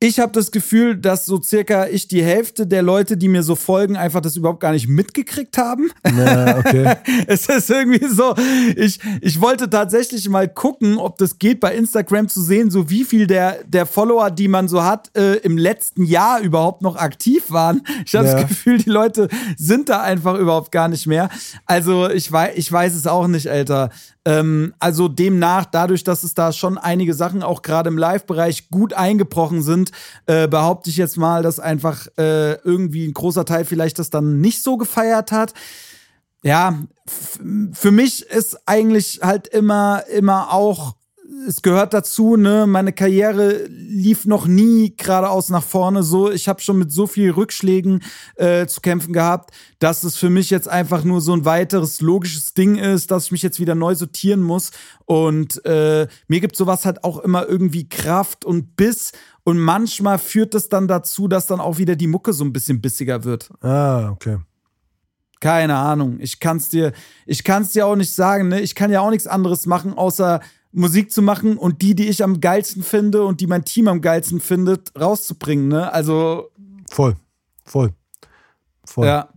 Ich habe das Gefühl, dass so circa ich die Hälfte der Leute, die mir so folgen, einfach das überhaupt gar nicht mitgekriegt haben.
Ja, okay.
es ist irgendwie so, ich, ich wollte tatsächlich mal gucken, ob das geht, bei Instagram zu sehen, so wie viel der, der Follower, die man so hat, äh, im letzten Jahr überhaupt noch aktiv waren. Ich habe
Ja.
das Gefühl, die Leute sind da einfach überhaupt gar nicht mehr. Also ich weiß, ich weiß es auch nicht, Alter. Ähm, also demnach, dadurch, dass es da schon einige Sachen auch gerade im Live-Bereich gut eingebrochen sind, äh, behaupte ich jetzt mal, dass einfach äh, irgendwie ein großer Teil vielleicht das dann nicht so gefeiert hat. Ja, für mich ist eigentlich halt immer, immer auch, es gehört dazu, ne, meine Karriere lief noch nie geradeaus nach vorne so. Ich habe schon mit so vielen Rückschlägen äh, zu kämpfen gehabt, dass es für mich jetzt einfach nur so ein weiteres logisches Ding ist, dass ich mich jetzt wieder neu sortieren muss. Und äh, mir gibt sowas halt auch immer irgendwie Kraft und Biss. Und manchmal führt es dann dazu, dass dann auch wieder die Mucke so ein bisschen bissiger wird.
Ah, okay.
Keine Ahnung. Ich kann's dir, ich kann's dir auch nicht sagen, ne? Ich kann ja auch nichts anderes machen, außer Musik zu machen und die, die ich am geilsten finde und die mein Team am geilsten findet, rauszubringen, ne? Also,
Voll. Voll. Voll.
ja.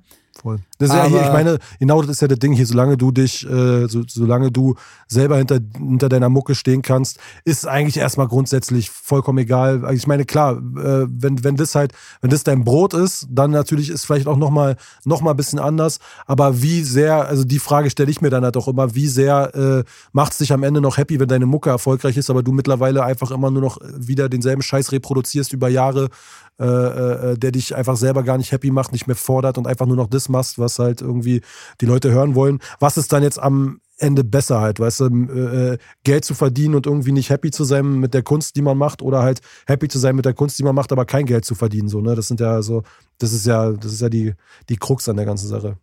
Voll. Das ist ja hier,
Aber-
ich meine, genau das ist ja das Ding hier, solange du dich, äh, so, solange du selber hinter, hinter deiner Mucke stehen kannst, ist eigentlich erstmal grundsätzlich vollkommen egal. Also Ich meine, klar, äh, wenn, wenn das halt, wenn das dein Brot ist, dann natürlich ist vielleicht auch nochmal noch mal ein bisschen anders. Aber wie sehr, also die Frage stelle ich mir dann halt auch immer, wie sehr äh, macht es dich am Ende noch happy, wenn deine Mucke erfolgreich ist, aber du mittlerweile einfach immer nur noch wieder denselben Scheiß reproduzierst über Jahre, äh, äh, der dich einfach selber gar nicht happy macht, nicht mehr fordert und einfach nur noch das machst, was halt irgendwie die Leute hören wollen. Was ist dann jetzt am Ende besser halt, weißt du, äh, Geld zu verdienen und irgendwie nicht happy zu sein mit der Kunst, die man macht, oder halt happy zu sein mit der Kunst, die man macht, aber kein Geld zu verdienen, so, ne? Das sind ja so, das ist ja, das ist ja die, die Krux an der ganzen Sache.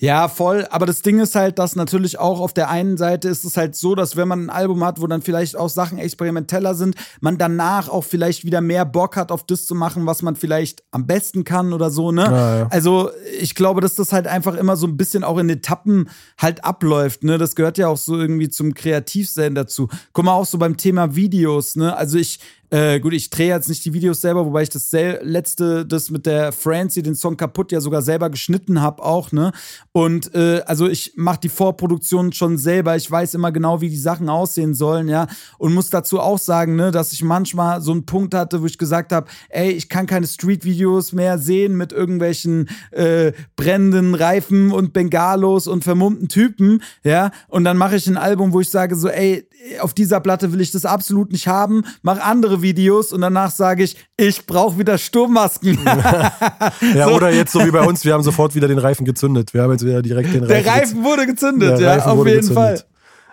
Ja, voll. Aber das Ding ist halt, dass natürlich auch auf der einen Seite ist es halt so, dass wenn man ein Album hat, wo dann vielleicht auch Sachen experimenteller sind, man danach auch vielleicht wieder mehr Bock hat, auf das zu machen, was man vielleicht am besten kann oder so, ne?
Ja, ja.
Also ich glaube, dass das halt einfach immer so ein bisschen auch in Etappen halt abläuft, ne? Das gehört ja auch so irgendwie zum Kreativsein dazu. Guck mal auch so beim Thema Videos, ne? Also ich Äh, gut, ich drehe jetzt nicht die Videos selber, wobei ich das letzte, das mit der Francie, den Song kaputt, ja sogar selber geschnitten habe auch, ne? Und äh, also ich mache die Vorproduktion schon selber. Ich weiß immer genau, wie die Sachen aussehen sollen, ja. Und muss dazu auch sagen, ne, dass ich manchmal so einen Punkt hatte, wo ich gesagt habe, ey, ich kann keine Street-Videos mehr sehen mit irgendwelchen äh, brennenden Reifen und Bengalos und vermummten Typen, ja. Und dann mache ich ein Album, wo ich sage so, ey, auf dieser Platte will ich das absolut nicht haben, mach andere Videos und danach sage ich, ich brauche wieder Sturmmasken.
ja, so. oder jetzt so wie bei uns, wir haben sofort wieder den Reifen gezündet. Wir haben jetzt wieder direkt den
Reifen. Der Reifen wurde gezündet, ja, Reifen auf jeden gezündet. Fall.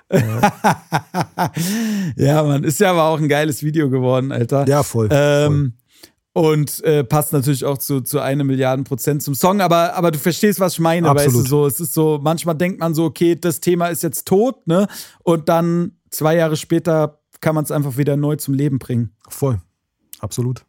Ja. ja, Mann, ist ja aber auch ein geiles Video geworden, Alter.
Ja, voll.
Ähm, voll. Und äh, passt natürlich auch zu, zu einer Milliarden Prozent zum Song, aber, aber du verstehst, was ich meine, Absolut. weißt du so. Es ist so, manchmal denkt man so, okay, das Thema ist jetzt tot, ne? Und dann zwei Jahre später kann man es einfach wieder neu zum Leben bringen.
Voll. Absolut.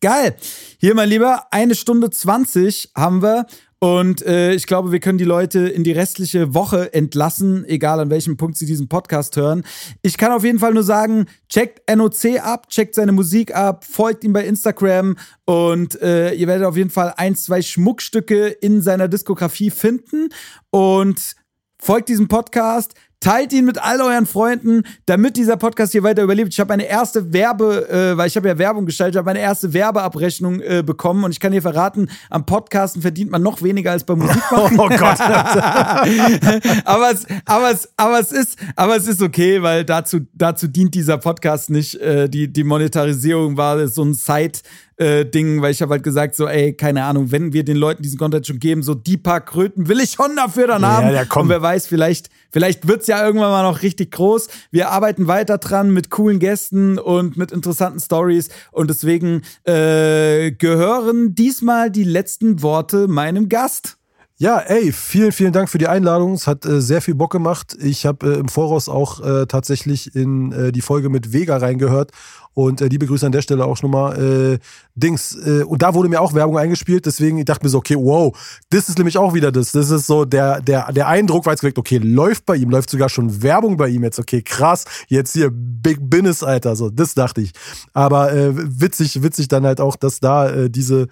Geil. Hier, mein Lieber, eine Stunde 20 haben wir. Und äh, ich glaube, wir können die Leute in die restliche Woche entlassen, egal an welchem Punkt sie diesen Podcast hören. Ich kann auf jeden Fall nur sagen, checkt NOC ab, checkt seine Musik ab, folgt ihm bei Instagram und äh, ihr werdet auf jeden Fall ein, zwei Schmuckstücke in seiner Diskografie finden. Und folgt diesem Podcast. Teilt ihn mit all euren Freunden, damit dieser Podcast hier weiter überlebt. Ich habe meine erste Werbe, äh, weil ich habe ja Werbung gestaltet, ich habe meine erste Werbeabrechnung äh, bekommen und ich kann dir verraten, am Podcasten verdient man noch weniger als beim Musikmachen. Oh Gott. aber, es, aber, es, aber, es ist, aber es ist okay, weil dazu, dazu dient dieser Podcast nicht. Äh, die, die Monetarisierung war so ein Side- äh, Ding, weil ich habe halt gesagt, so, ey, keine Ahnung, wenn wir den Leuten diesen Content schon geben, so die paar Kröten will ich schon dafür dann haben. Ja, ja, komm. Und wer weiß, vielleicht, vielleicht wird's ja irgendwann mal noch richtig groß. Wir arbeiten weiter dran mit coolen Gästen und mit interessanten Stories und deswegen äh, gehören diesmal die letzten Worte meinem Gast.
Ja, ey, vielen, vielen Dank für die Einladung. Es hat äh, sehr viel Bock gemacht. Ich habe äh, im Voraus auch äh, tatsächlich in äh, die Folge mit Vega reingehört. Und äh, liebe Grüße an der Stelle auch schon mal. Äh, Dings, und da wurde mir auch Werbung eingespielt, deswegen ich dachte mir so, okay, wow, das ist nämlich auch wieder das. Das ist so der, der, der Eindruck, war jetzt geweckt, okay, läuft bei ihm, läuft sogar schon Werbung bei ihm jetzt, okay, krass, jetzt hier Big Business, Alter, so, das dachte ich. Aber witzig, witzig dann halt auch, dass da diese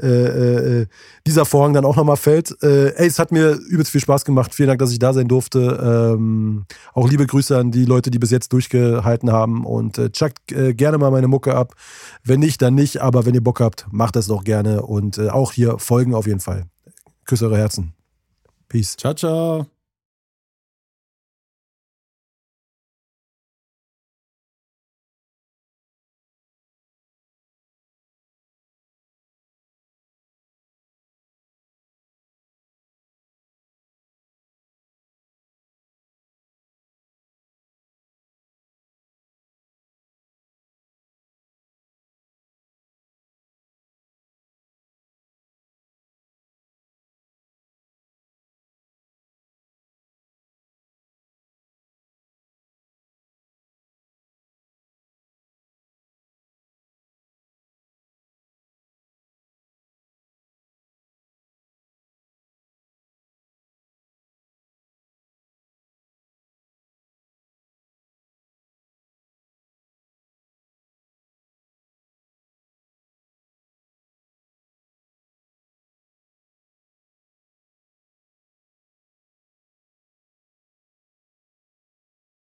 äh, äh, äh, dieser Vorhang dann auch nochmal fällt. Äh, ey, es hat mir übelst viel Spaß gemacht. Vielen Dank, dass ich da sein durfte. Ähm, auch liebe Grüße an die Leute, die bis jetzt durchgehalten haben. Und äh, checkt äh, gerne mal meine Mucke ab. Wenn nicht, dann nicht. Aber wenn ihr Bock habt, macht das doch gerne. Und auch hier folgen auf jeden Fall. Küsse eure Herzen. Peace.
Ciao, ciao.